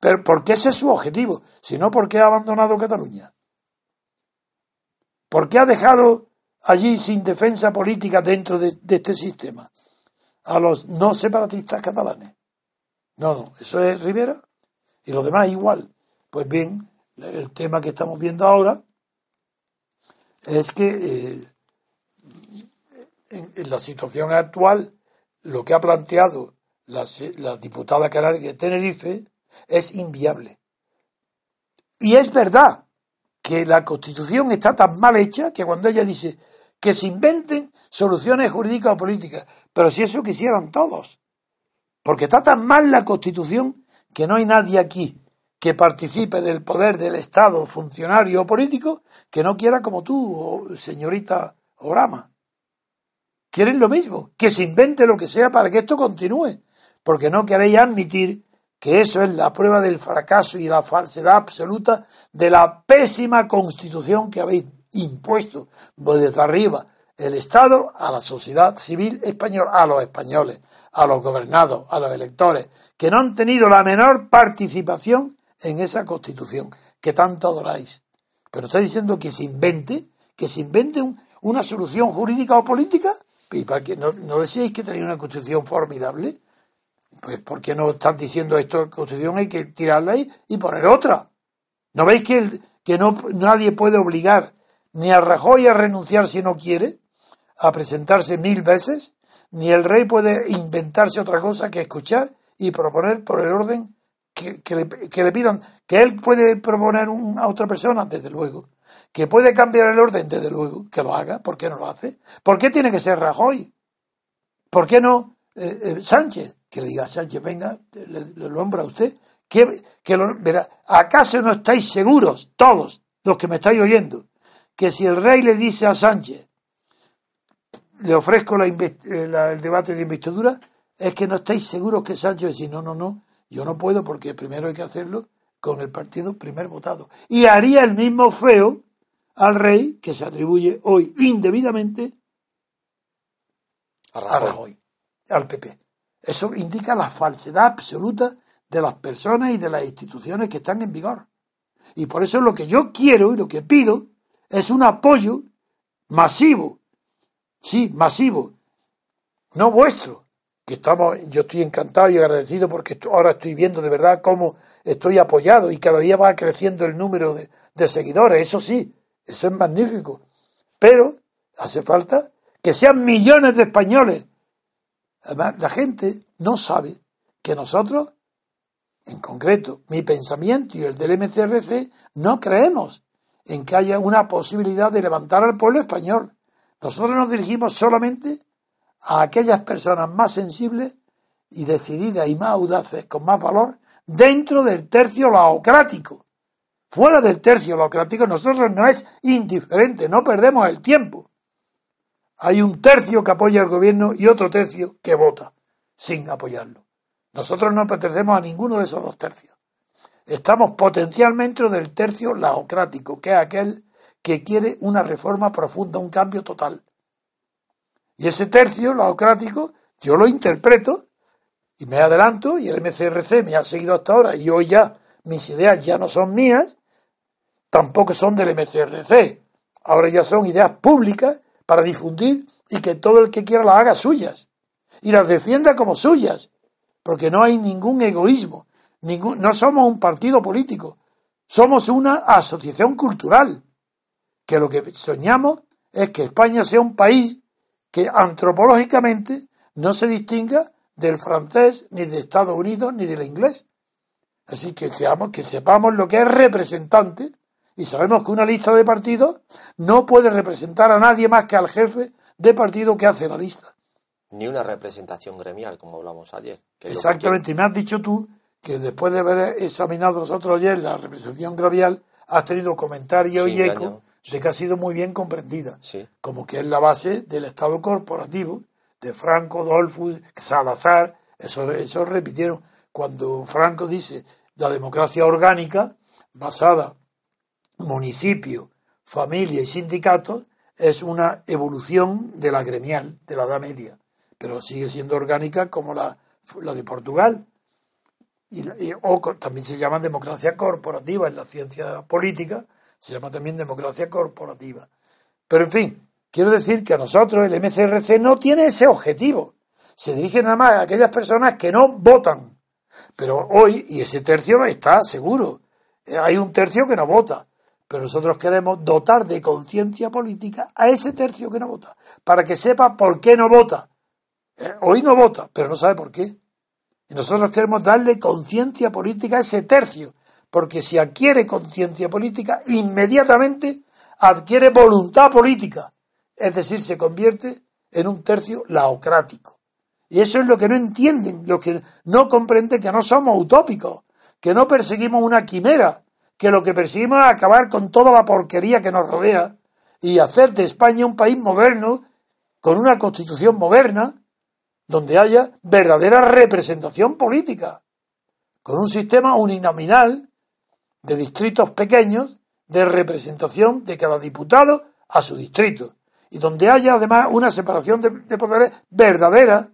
Pero porque ese es su objetivo, sino porque ha abandonado Cataluña. ¿Por qué ha dejado allí sin defensa política dentro de, este sistema a los no separatistas catalanes? No, no, eso es Rivera y los demás igual. Pues bien, el tema que estamos viendo ahora es que eh, en, la situación actual lo que ha planteado la, la diputada canaria de Tenerife es inviable. Y es verdad, que la Constitución está tan mal hecha que cuando ella dice que se inventen soluciones jurídicas o políticas, pero si eso quisieran todos, porque está tan mal la Constitución que no hay nadie aquí que participe del poder del Estado, funcionario o político, que no quiera como tú, señorita Orama. Quieren lo mismo, que se invente lo que sea para que esto continúe, porque no queréis admitir que eso es la prueba del fracaso y la falsedad absoluta de la pésima constitución que habéis impuesto desde arriba el Estado a la sociedad civil española, a los españoles, a los gobernados, a los electores, que no han tenido la menor participación en esa constitución que tanto adoráis. Pero está diciendo que se invente, que se invente una solución jurídica o política, y para que no, no que tenía una constitución formidable, pues ¿por qué no están diciendo esto Constitución? Hay que tirarla ahí y poner otra. ¿No veis que, que no, nadie puede obligar ni a Rajoy a renunciar si no quiere, a presentarse mil veces, ni el rey puede inventarse otra cosa que escuchar y proponer por el orden que, que, le, pidan, que él puede proponer a otra persona, desde luego, que puede cambiar el orden, desde luego, que lo haga, ¿por qué no lo hace? ¿Por qué tiene que ser Rajoy? ¿Por qué no eh, eh, Sánchez? que le diga a Sánchez, venga, le, lo nombra a usted, que, que lo, verá, ¿acaso no estáis seguros, todos los que me estáis oyendo, que si el rey le dice a Sánchez, le ofrezco la, eh, el debate de investidura, es que no estáis seguros que Sánchez dice, no, no, no, yo no puedo porque primero hay que hacerlo con el partido primer votado. Y haría el mismo feo al rey que se atribuye hoy indebidamente a Rajoy al PP. Eso indica la falsedad absoluta de las personas y de las instituciones que están en vigor. Y por eso lo que yo quiero y lo que pido es un apoyo masivo, sí, masivo, no vuestro, que estamos, yo estoy encantado y agradecido porque ahora estoy viendo de verdad cómo estoy apoyado y cada día va creciendo el número de, de seguidores, eso sí, eso es magnífico. Pero hace falta que sean millones de españoles Además, la gente no sabe que nosotros, en concreto, mi pensamiento y el del MCRC, no creemos en que haya una posibilidad de levantar al pueblo español. Nosotros nos dirigimos solamente a aquellas personas más sensibles y decididas y más audaces, con más valor, dentro del tercio laocrático. Fuera del tercio laocrático, nosotros no es indiferente, no perdemos el tiempo. Hay un tercio que apoya al gobierno y otro tercio que vota sin apoyarlo. Nosotros no pertenecemos a ninguno de esos dos tercios. Estamos potencialmente del tercio laocrático, que es aquel que quiere una reforma profunda, un cambio total. Y ese tercio laocrático yo lo interpreto y me adelanto y el MCRC me ha seguido hasta ahora y hoy ya mis ideas ya no son mías, tampoco son del MCRC. Ahora ya son ideas públicas para difundir y que todo el que quiera las haga suyas y las defienda como suyas, porque no hay ningún egoísmo, ningún, no somos un partido político, somos una asociación cultural, que lo que soñamos es que España sea un país que antropológicamente no se distinga del francés, ni de Estados Unidos, ni del inglés. Así que, seamos, que sepamos lo que es representante y sabemos que una lista de partidos no puede representar a nadie más que al jefe de partido que hace la lista. Ni una representación gremial, como hablamos ayer. Exactamente, y me has dicho tú que después de haber examinado nosotros ayer la representación gremial, has tenido comentarios y eco de que ha sido muy bien comprendida, como que es la base del Estado corporativo de Franco, Dolfus, Salazar, eso, eso repitieron. Cuando Franco dice la democracia orgánica, basada municipio, familia y sindicatos, es una evolución de la gremial, de la Edad Media, pero sigue siendo orgánica como la, la de Portugal. Y, o también se llama democracia corporativa en la ciencia política, se llama también democracia corporativa. Pero en fin, quiero decir que a nosotros el MCRC no tiene ese objetivo. Se dirige nada más a aquellas personas que no votan. Pero hoy, y ese tercio está seguro, eh, hay un tercio que no vota. Pero nosotros queremos dotar de conciencia política a ese tercio que no vota, para que sepa por qué no vota. Eh, hoy no vota, pero no sabe por qué. Y nosotros queremos darle conciencia política a ese tercio, porque si adquiere conciencia política, inmediatamente adquiere voluntad política, es decir, se convierte en un tercio laocrático. Y eso es lo que no entienden, lo que no comprenden que no somos utópicos, que no perseguimos una quimera, que lo que perseguimos es acabar con toda la porquería que nos rodea y hacer de España un país moderno, con una constitución moderna, donde haya verdadera representación política, con un sistema uninominal de distritos pequeños de representación de cada diputado a su distrito, y donde haya además una separación de, poderes verdadera,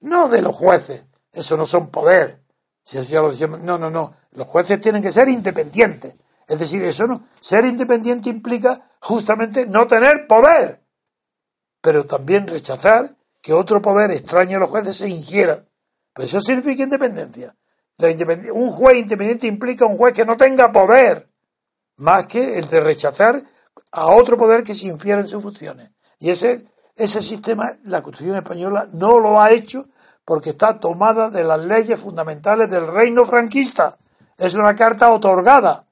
no de los jueces, eso no son poder, si eso ya lo decimos, no, no, no, los jueces tienen que ser independientes. Es decir, eso no. Ser independiente implica justamente no tener poder, pero también rechazar que otro poder extraño a los jueces se ingiera. Pues eso significa independencia. Un juez independiente implica un juez que no tenga poder, más que el de rechazar a otro poder que se infiera en sus funciones. Y ese, ese sistema, la Constitución española no lo ha hecho porque está tomada de las leyes fundamentales del reino franquista. Es una carta otorgada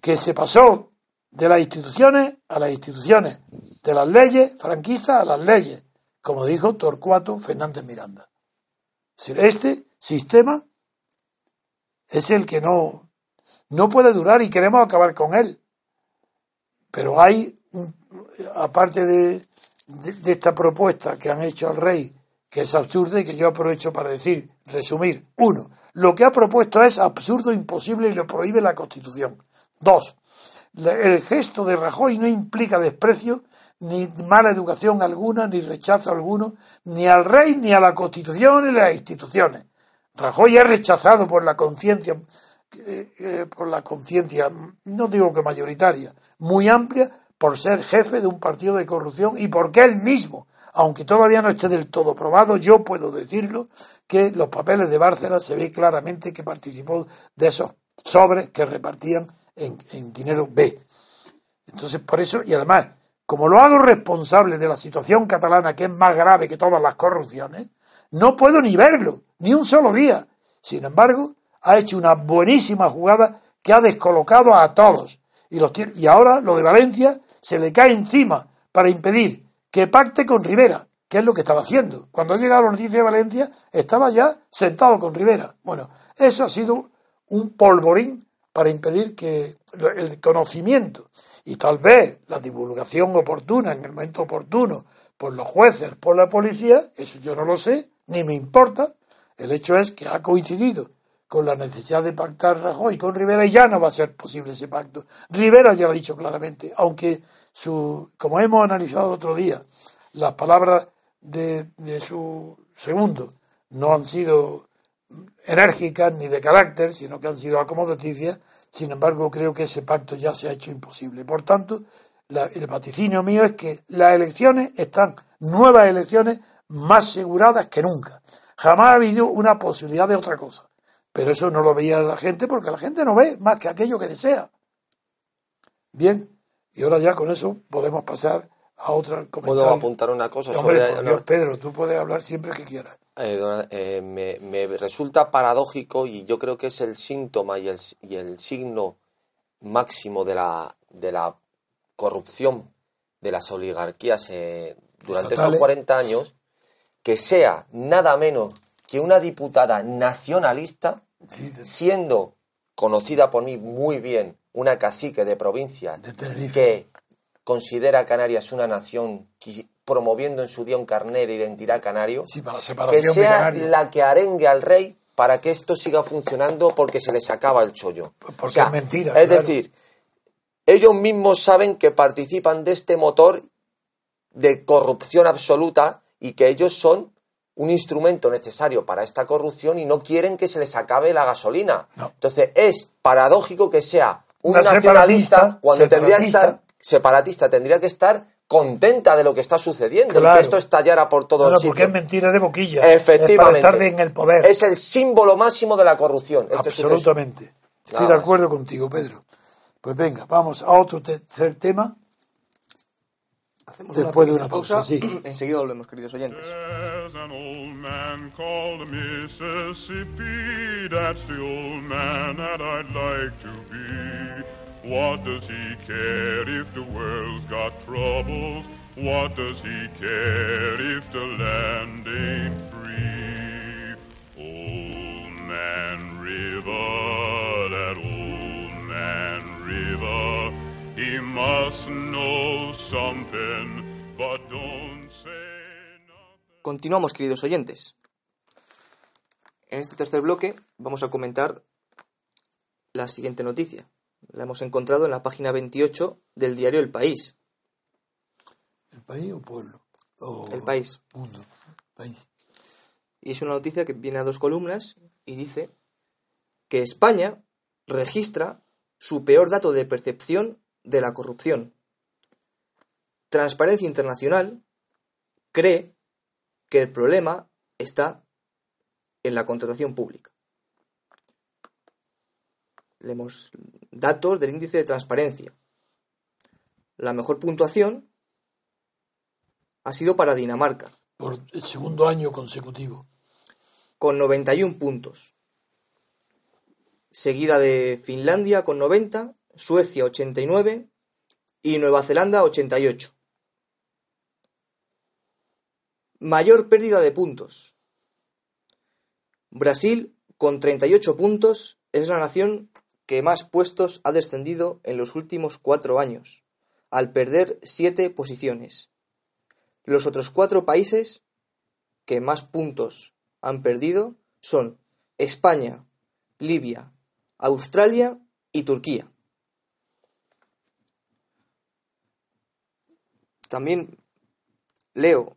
que se pasó de las instituciones a las instituciones, de las leyes franquistas a las leyes, como dijo Torcuato Fernández Miranda. Este sistema es el que no, no puede durar y queremos acabar con él. Pero hay, aparte de, de esta propuesta que han hecho al rey, que es absurda y que yo aprovecho para decir, resumir, uno, lo que ha propuesto es absurdo, imposible y lo prohíbe la Constitución. Dos, el gesto de Rajoy no implica desprecio, ni mala educación alguna, ni rechazo alguno, ni al rey, ni a la Constitución, ni a las instituciones. Rajoy es rechazado por la conciencia, eh, eh, por la conciencia, no digo que mayoritaria, muy amplia, por ser jefe de un partido de corrupción y porque él mismo, aunque todavía no esté del todo probado, yo puedo decirlo, que los papeles de Bárcena se ve claramente que participó de esos sobres que repartían en dinero B. Entonces, por eso, y además, como lo hago responsable de la situación catalana, que es más grave que todas las corrupciones, no puedo ni verlo, ni un solo día. Sin embargo, ha hecho una buenísima jugada que ha descolocado a todos. Y, los y ahora lo de Valencia se le cae encima para impedir que pacte con Rivera, que es lo que estaba haciendo. Cuando ha llegado la noticia de Valencia, estaba ya sentado con Rivera. Bueno, eso ha sido un polvorín para impedir que el conocimiento y tal vez la divulgación oportuna en el momento oportuno por los jueces, por la policía, eso yo no lo sé, ni me importa. El hecho es que ha coincidido con la necesidad de pactar Rajoy con Rivera y ya no va a ser posible ese pacto. Rivera ya lo ha dicho claramente, aunque su, como hemos analizado el otro día, las palabras de, su segundo no han sido enérgicas ni de carácter, sino que han sido acomodaticias, sin embargo, creo que ese pacto ya se ha hecho imposible. Por tanto, el vaticinio mío es que las elecciones están, nuevas elecciones, más aseguradas que nunca. Jamás ha habido una posibilidad de otra cosa. Pero eso no lo veía la gente porque la gente no ve más que aquello que desea. Bien, y ahora ya con eso podemos pasar a otra comentario. ¿Puedo apuntar una cosa sobre... Pedro, tú puedes hablar siempre que quieras. eh, don- eh, me, me resulta paradójico y yo creo que es el síntoma y el, y el signo máximo de la, de la corrupción de las oligarquías eh, durante estos Estatales. 40 años, que sea nada menos que una diputada nacionalista, Sí, de- siendo conocida por mí muy bien, una cacique de provincia de que considera a Canarias una nación promoviendo en su día un carnet de identidad canario, Sí, para la que sea la que arengue al rey para que esto siga funcionando porque se les acaba el chollo. Porque es mentira, Es claro. decir, ellos mismos saben que participan de este motor de corrupción absoluta y que ellos son un instrumento necesario para esta corrupción y no quieren que se les acabe la gasolina. No. Entonces es paradójico que sea un Una nacionalista separatista, cuando tendría que estar separatista, tendría que estar contenta de lo que está sucediendo y Claro. que esto estallara por todo No, el sitio. porque es mentira de boquilla. Efectivamente. Es para estar en el poder. Es el símbolo máximo de la corrupción. Este suceso. Absolutamente. Estoy Nada de más. acuerdo contigo, Pedro. Pues venga, vamos a otro tercer tema. Hacemos Después de pequeña una pausa, sí. Enseguida volvemos, queridos oyentes. There's an old man called Mississippi. That's the old man that I'd like to be. What does he care if the world's got troubles? What does he care if the land ain't free? Old Man River, he must know something, but don't say nothing. Continuamos, queridos oyentes. En este tercer bloque vamos a comentar la siguiente noticia. La hemos encontrado en la página 28 del diario El País. ¿El país o pueblo? O El País. Mundo. País. Y es una noticia que viene a dos columnas y dice que España registra su peor dato de percepción de la corrupción. Transparencia Internacional cree que el problema está en la contratación pública. Leemos datos del índice de transparencia. La mejor puntuación ha sido para Dinamarca, Por el segundo año consecutivo. con 91 puntos. Seguida de Finlandia con 90, Suecia 89 y Nueva Zelanda 88. Mayor pérdida de puntos. Brasil con 38 puntos es la nación que más puestos ha descendido en los últimos cuatro años, al perder siete posiciones. Los otros cuatro países que más puntos han perdido son España, Libia, Australia y Turquía. También leo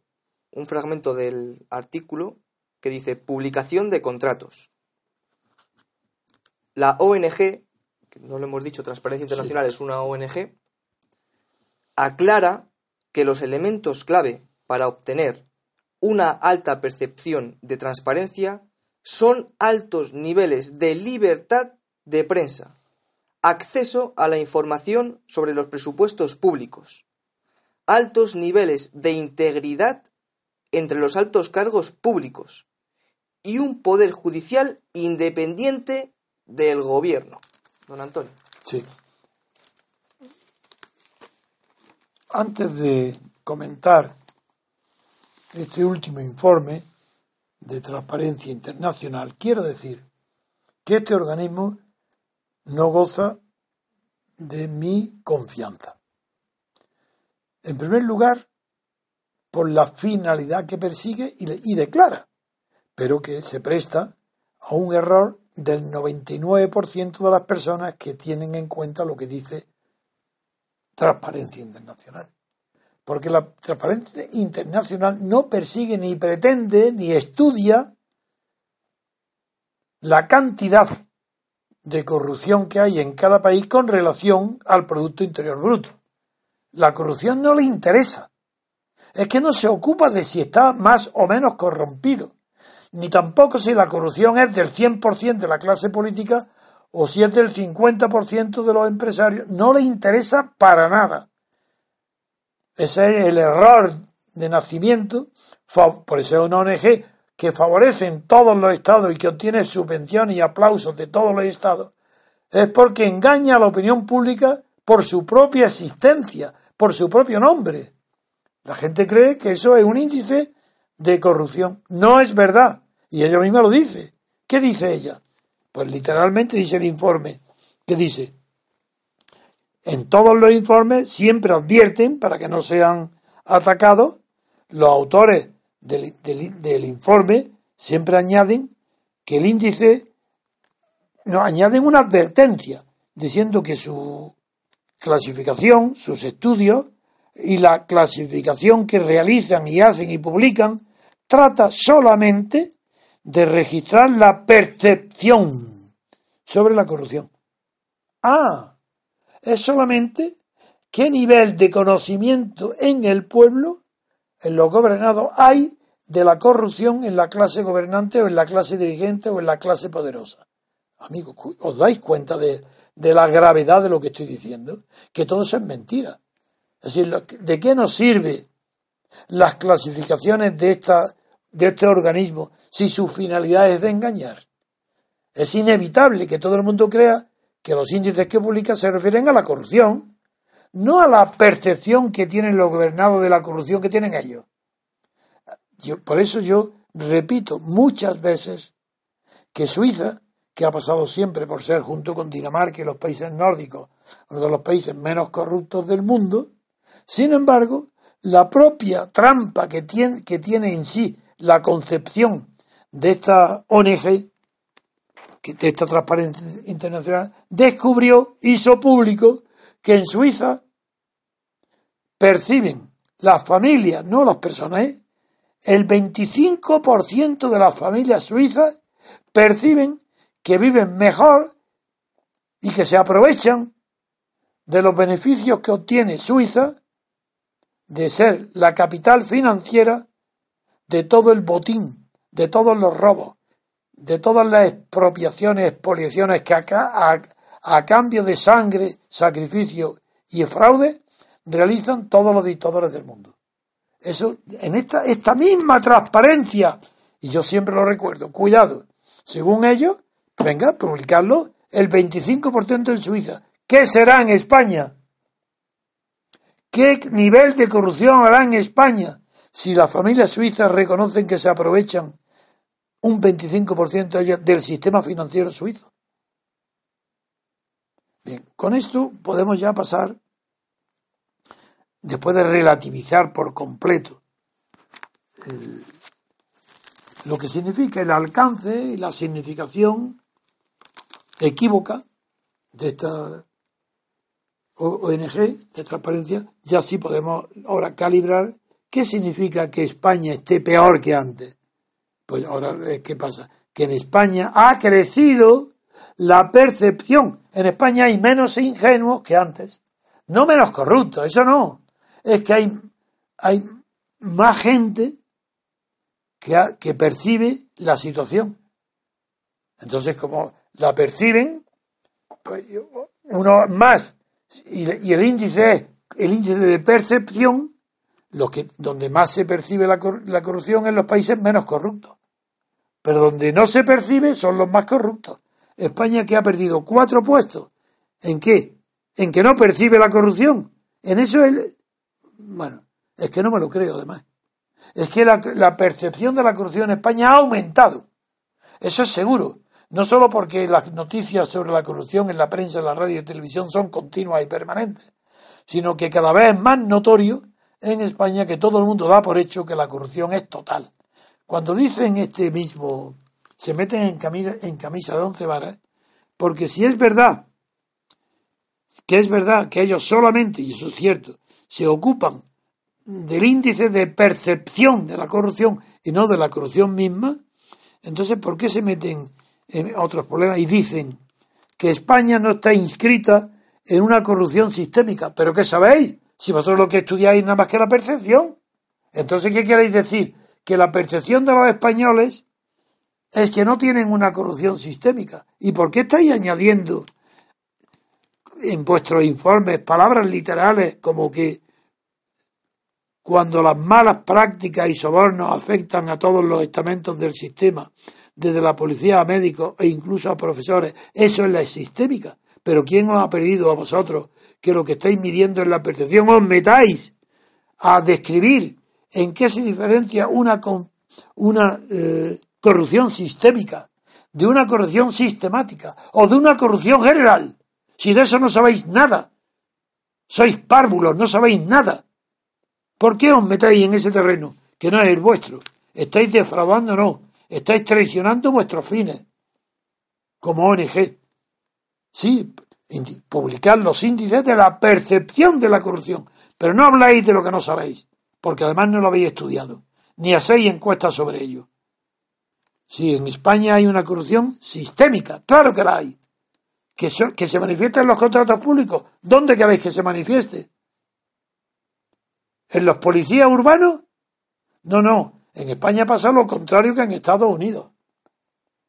un fragmento del artículo que dice publicación de contratos. La ONG, que no lo hemos dicho, Transparencia Internacional es una ONG, aclara que los elementos clave para obtener una alta percepción de transparencia son altos niveles de libertad de prensa, acceso a la información sobre los presupuestos públicos, altos niveles de integridad entre los altos cargos públicos y un poder judicial independiente del gobierno. Don Antonio. Sí. Antes de comentar este último informe de Transparencia Internacional, quiero decir que este organismo no goza de mi confianza. En primer lugar, por la finalidad que persigue y, declara, pero que se presta a un error del 99% de las personas que tienen en cuenta lo que dice Transparencia Internacional. Porque la Transparencia Internacional no persigue ni pretende ni estudia la cantidad de corrupción que hay en cada país con relación al Producto Interior Bruto. La corrupción no le interesa. Es que no se ocupa de si está más o menos corrompido, ni tampoco si la corrupción es del 100% de la clase política o si es del 50% de los empresarios. No le interesa para nada. Ese es el error de nacimiento. Por eso es una ONG que favorecen todos los estados y que obtiene subvenciones y aplausos de todos los estados, es porque engaña a la opinión pública por su propia existencia, por su propio nombre. La gente cree que eso es un índice de corrupción. No es verdad. Y ella misma lo dice. ¿Qué dice ella? Pues literalmente dice el informe, que dice, en todos los informes siempre advierten, para que no sean atacados, los autores del, del informe siempre añaden que el índice, no, añaden una advertencia, diciendo que su clasificación, sus estudios y la clasificación que realizan y hacen y publican trata solamente de registrar la percepción sobre la corrupción. Ah, es solamente qué nivel de conocimiento en el pueblo, en los gobernados, hay de la corrupción en la clase gobernante o en la clase dirigente o en la clase poderosa. Amigos, ¿os dais cuenta de, de la gravedad de lo que estoy diciendo? Que todo eso es mentira. Es decir, ¿de qué nos sirve las clasificaciones de, esta, de este organismo si su finalidad es de engañar? Es inevitable que todo el mundo crea que los índices que publica se refieren a la corrupción, no a la percepción que tienen los gobernados de la corrupción que tienen ellos. por eso yo repito muchas veces que Suiza, que ha pasado siempre por ser, junto con Dinamarca y los países nórdicos, uno de los países menos corruptos del mundo, sin embargo, la propia trampa que tiene, que tiene en sí la concepción de esta ONG, de esta Transparencia Internacional, descubrió, hizo público que en Suiza perciben las familias, no las personas, ¿eh? el 25% de las familias suizas perciben que viven mejor y que se aprovechan de los beneficios que obtiene Suiza de ser la capital financiera de todo el botín, de todos los robos, de todas las expropiaciones, expoliaciones que acá, a, cambio de sangre, sacrificio y fraude realizan todos los dictadores del mundo. Eso, en esta, esta misma transparencia, y yo siempre lo recuerdo, cuidado, según ellos, venga, publicarlo el 25% en Suiza. ¿Qué será en España? ¿Qué nivel de corrupción hará en España si las familias suizas reconocen que se aprovechan un 25% del sistema financiero suizo? Bien, con esto podemos ya pasar, después de relativizar por completo lo que significa el alcance y la significación equívoca de esta ONG de transparencia, ya sí podemos ahora calibrar qué significa que España esté peor que antes. Pues ahora, ¿qué pasa? Que en España ha crecido la percepción. En España hay menos ingenuos que antes. No menos corruptos, eso no. Es que hay, hay más gente que, que percibe la situación. Entonces, como la perciben, pues uno más y, el índice es el índice de percepción, lo que, donde más se percibe la, corrupción en los países menos corruptos. Pero donde no se percibe son los más corruptos. España que ha perdido cuatro puestos. ¿En qué? En que no percibe la corrupción. En eso es... Bueno, es que no me lo creo además. Es que la, la percepción de la corrupción en España ha aumentado. Eso es seguro. No solo porque las noticias sobre la corrupción en la prensa, en la radio y televisión son continuas y permanentes, sino que cada vez es más notorio en España que todo el mundo da por hecho que la corrupción es total. Cuando dicen este mismo, se meten en camisa, en camisa de once varas, porque si es verdad, que es verdad que ellos solamente, y eso es cierto, se ocupan del índice de percepción de la corrupción y no de la corrupción misma, entonces ¿por qué se meten otros problemas y dicen que España no está inscrita en una corrupción sistémica. ¿Pero qué sabéis? Si vosotros lo que estudiáis nada más que la percepción. Entonces, ¿qué queréis decir? Que la percepción de los españoles es que no tienen una corrupción sistémica. ¿Y por qué estáis añadiendo en vuestros informes palabras literales como que cuando las malas prácticas y sobornos afectan a todos los estamentos del sistema, desde la policía a médicos e incluso a profesores, eso es la sistémica. Pero ¿quién os ha pedido a vosotros que lo que estáis midiendo es la percepción? Os metáis a describir en qué se diferencia una, una eh, corrupción sistémica de una corrupción sistemática o de una corrupción general. Si de eso no sabéis nada, sois párvulos, no sabéis nada. ¿Por qué os metéis en ese terreno que no es el vuestro? Estáis defraudándonos, estáis traicionando vuestros fines como ONG. Sí, publicar los índices de la percepción de la corrupción, pero no habláis de lo que no sabéis, porque además no lo habéis estudiado, ni hacéis encuestas sobre ello. Sí, en España hay una corrupción sistémica, claro que la hay. Que, que se manifiesta en los contratos públicos. ¿Dónde queréis que se manifieste? ¿En los policías urbanos? No, no. En España pasa lo contrario que en Estados Unidos.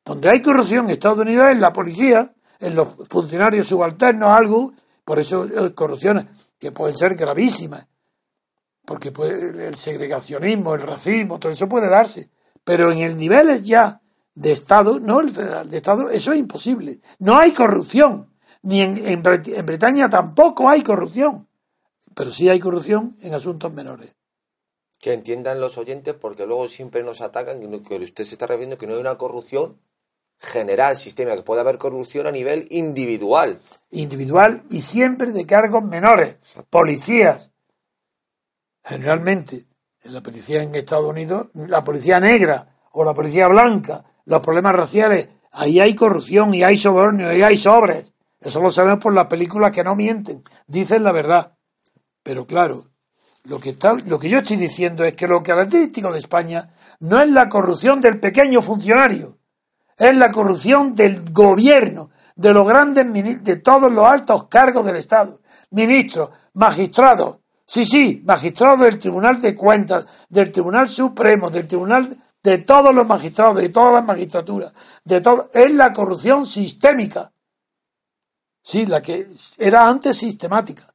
Donde hay corrupción en Estados Unidos es en la policía, en los funcionarios subalternos, algo. Por eso hay corrupciones que pueden ser gravísimas. Porque el segregacionismo, el racismo, todo eso puede darse. Pero en el nivel ya de Estado, no el federal, de Estado, eso es imposible. No hay corrupción. Ni en, en Bretaña tampoco hay corrupción pero sí hay corrupción en asuntos menores. Que entiendan los oyentes, porque luego siempre nos atacan, que usted se está refiriendo que no hay una corrupción general, sistema, que puede haber corrupción a nivel individual. Individual y siempre de cargos menores. Policías. Generalmente, en la policía en Estados Unidos, la policía negra o la policía blanca, los problemas raciales, ahí hay corrupción y hay sobornio y hay sobres. Eso lo sabemos por las películas que no mienten, dicen la verdad. Pero claro, lo que, está, lo que yo estoy diciendo es que lo característico de España no es la corrupción del pequeño funcionario, es la corrupción del gobierno, de los grandes, de todos los altos cargos del Estado, ministros, magistrados, sí, sí, magistrados del Tribunal de Cuentas, del Tribunal Supremo, del Tribunal de todos los magistrados, de todas las magistraturas, de todo, es la corrupción sistémica. Sí, la que era antes sistemática.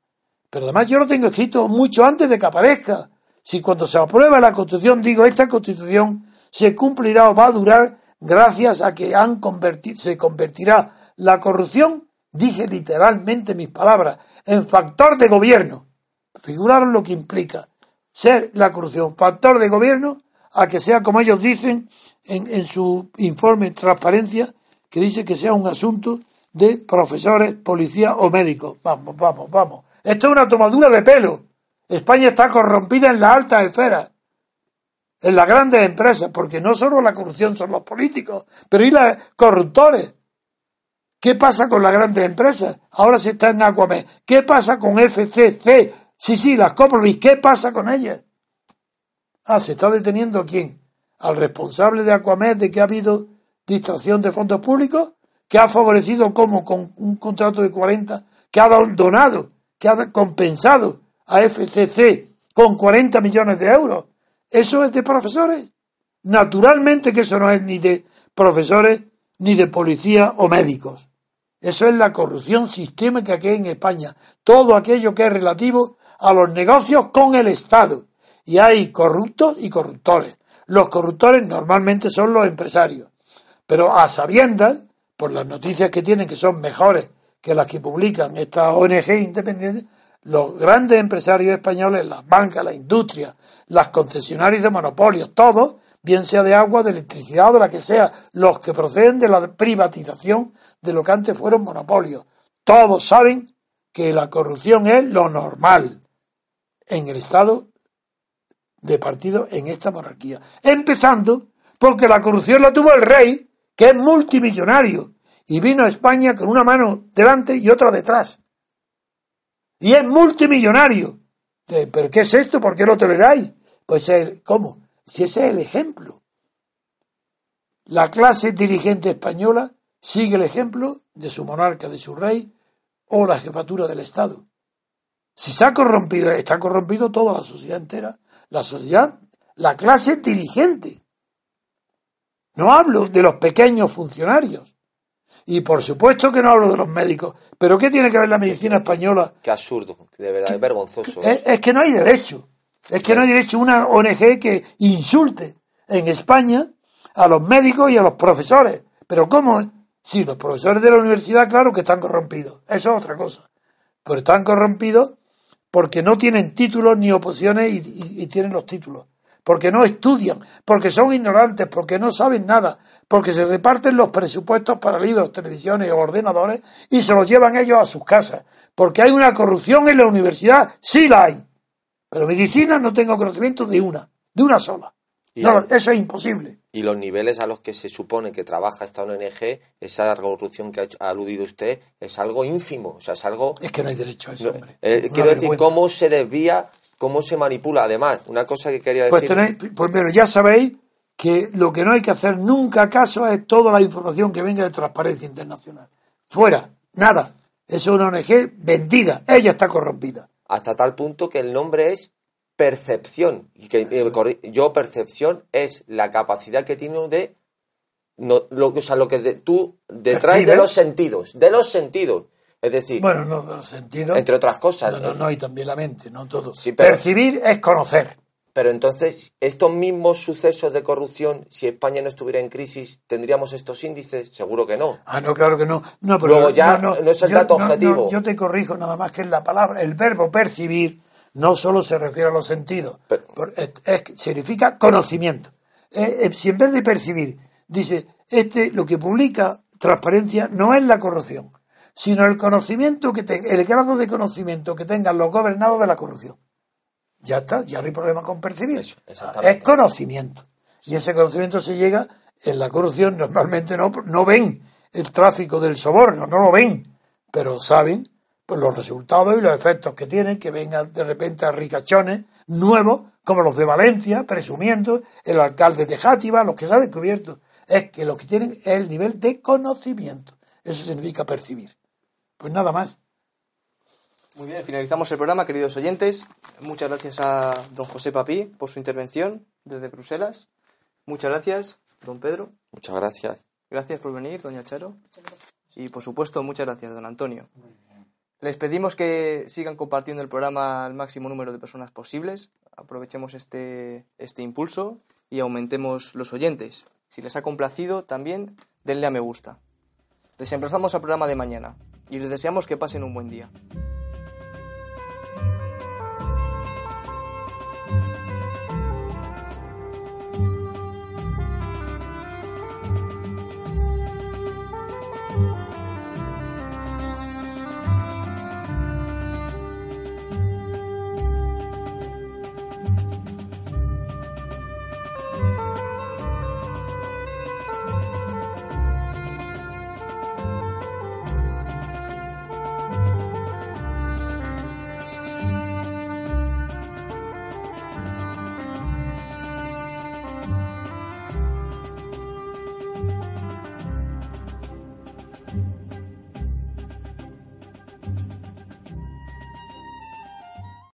Pero además yo lo tengo escrito mucho antes de que aparezca. Si cuando se aprueba la Constitución digo esta Constitución se cumplirá o va a durar gracias a que han convertido, se convertirá la corrupción, dije literalmente mis palabras, en factor de gobierno. Figuraron lo que implica ser la corrupción factor de gobierno a que sea como ellos dicen en, en su informe transparencia, que dice que sea un asunto de profesores, policías o médicos. Vamos, vamos, vamos. Esto es una tomadura de pelo. España está corrompida en la alta esfera, en las grandes empresas, porque no solo la corrupción son los políticos, pero y los corruptores. ¿Qué pasa con las grandes empresas? Ahora se está en Aquamed. ¿Qué pasa con FCC? Sí, sí, las Coprovis. ¿Qué pasa con ellas? Ah, ¿se está deteniendo a quién? ¿Al responsable de Aquamed de que ha habido distracción de fondos públicos? ¿Que ha favorecido como con un contrato de 40? ¿Que ha donado que ha compensado a FCC con 40 millones de euros. ¿Eso es de profesores? Naturalmente que eso no es ni de profesores, ni de policía o médicos. Eso es la corrupción sistémica que hay en España. Todo aquello que es relativo a los negocios con el Estado. Y hay corruptos y corruptores. Los corruptores normalmente son los empresarios. Pero a sabiendas, por las noticias que tienen que son mejores que las que publican estas ONG independientes, los grandes empresarios españoles, las bancas, la industria, las concesionarias de monopolios, todos, bien sea de agua, de electricidad o de la que sea, los que proceden de la privatización de lo que antes fueron monopolios, todos saben que la corrupción es lo normal en el Estado de partido en esta monarquía. Empezando porque la corrupción la tuvo el rey, que es multimillonario, y vino a España con una mano delante y otra detrás. Y es multimillonario. ¿Pero qué es esto? ¿Por qué lo toleráis? Pues, ¿cómo? Si ese es el ejemplo. La clase dirigente española sigue el ejemplo de su monarca, de su rey o la jefatura del Estado. Si se ha corrompido, está corrompido toda la sociedad entera. La sociedad, la clase dirigente. No hablo de los pequeños funcionarios. Y por supuesto que no hablo de los médicos. Pero ¿qué tiene que ver la medicina española? Qué absurdo, de verdad, es vergonzoso. Es, que no hay derecho. Es que no hay derecho a una ONG que insulte en España a los médicos y a los profesores. Pero ¿cómo? Sí, los profesores de la universidad, claro que están corrompidos. Eso es otra cosa. Pero están corrompidos porque no tienen títulos ni oposiciones y, y- y tienen los títulos. Porque no estudian, porque son ignorantes, porque no saben nada, porque se reparten los presupuestos para libros, televisiones o ordenadores y se los llevan ellos a sus casas. Porque hay una corrupción en la universidad, sí la hay. Pero medicina no tengo conocimiento de una, de una sola. Y No, eso es imposible. Y los niveles a los que se supone que trabaja esta ONG, esa corrupción que ha, hecho- ha aludido usted, es algo ínfimo. O sea, es algo. Es que no hay derecho a eso, no, hombre. eh, quiero decir, cómo se desvía, cómo se manipula. Además, una cosa que quería decir. Pues tenéis, pues pero ya sabéis que lo que no hay que hacer nunca caso es toda la información que venga de Transparencia Internacional. Fuera, nada. Es una ONG vendida. Ella está corrompida. hasta tal punto que el nombre es percepción. Y que eh, yo percepción es la capacidad que tiene de no, lo, o sea, lo que de- tú detrás de los sentidos, de los sentidos. Es decir, Bueno, no de los sentidos. entre otras cosas. No, no, no, y también la mente, no todo. Sí, pero- Percibir es conocer. Pero entonces, estos mismos sucesos de corrupción, si España no estuviera en crisis, ¿tendríamos estos índices? Seguro que no. Ah, no, claro que no. No, pero Luego ya no es el dato no, objetivo. yo te corrijo nada más que en la palabra, el verbo percibir no solo se refiere a los sentidos, Pero- por- es- es- significa conocimiento. Eh, eh, si en vez de percibir, dice, este lo que publica transparencia no es la corrupción, sino el conocimiento que te- el grado de conocimiento que tengan los gobernados de la corrupción. Ya está, ya no hay problema con percibir. Eso, es conocimiento. Y ese conocimiento se llega en la corrupción, normalmente no, no ven el tráfico del soborno, no lo ven, pero saben pues, los resultados y los efectos que tienen, que vengan de repente a ricachones nuevos, como los de Valencia, presumiendo, el alcalde de Játiva, los que se ha descubierto. Es que lo que tienen es el nivel de conocimiento. Eso significa percibir. Pues nada más. Muy bien, finalizamos el programa, queridos oyentes. Muchas gracias a don José Papí por su intervención desde Bruselas. Muchas gracias, don Pedro. Muchas gracias. Gracias por venir, doña Charo. Y por supuesto, muchas gracias, don Antonio. Les pedimos que sigan compartiendo el programa al máximo número de personas posibles. Aprovechemos este, este impulso y aumentemos los oyentes. Si les ha complacido, también denle a me gusta. Les emplazamos al programa de mañana y les deseamos que pasen un buen día.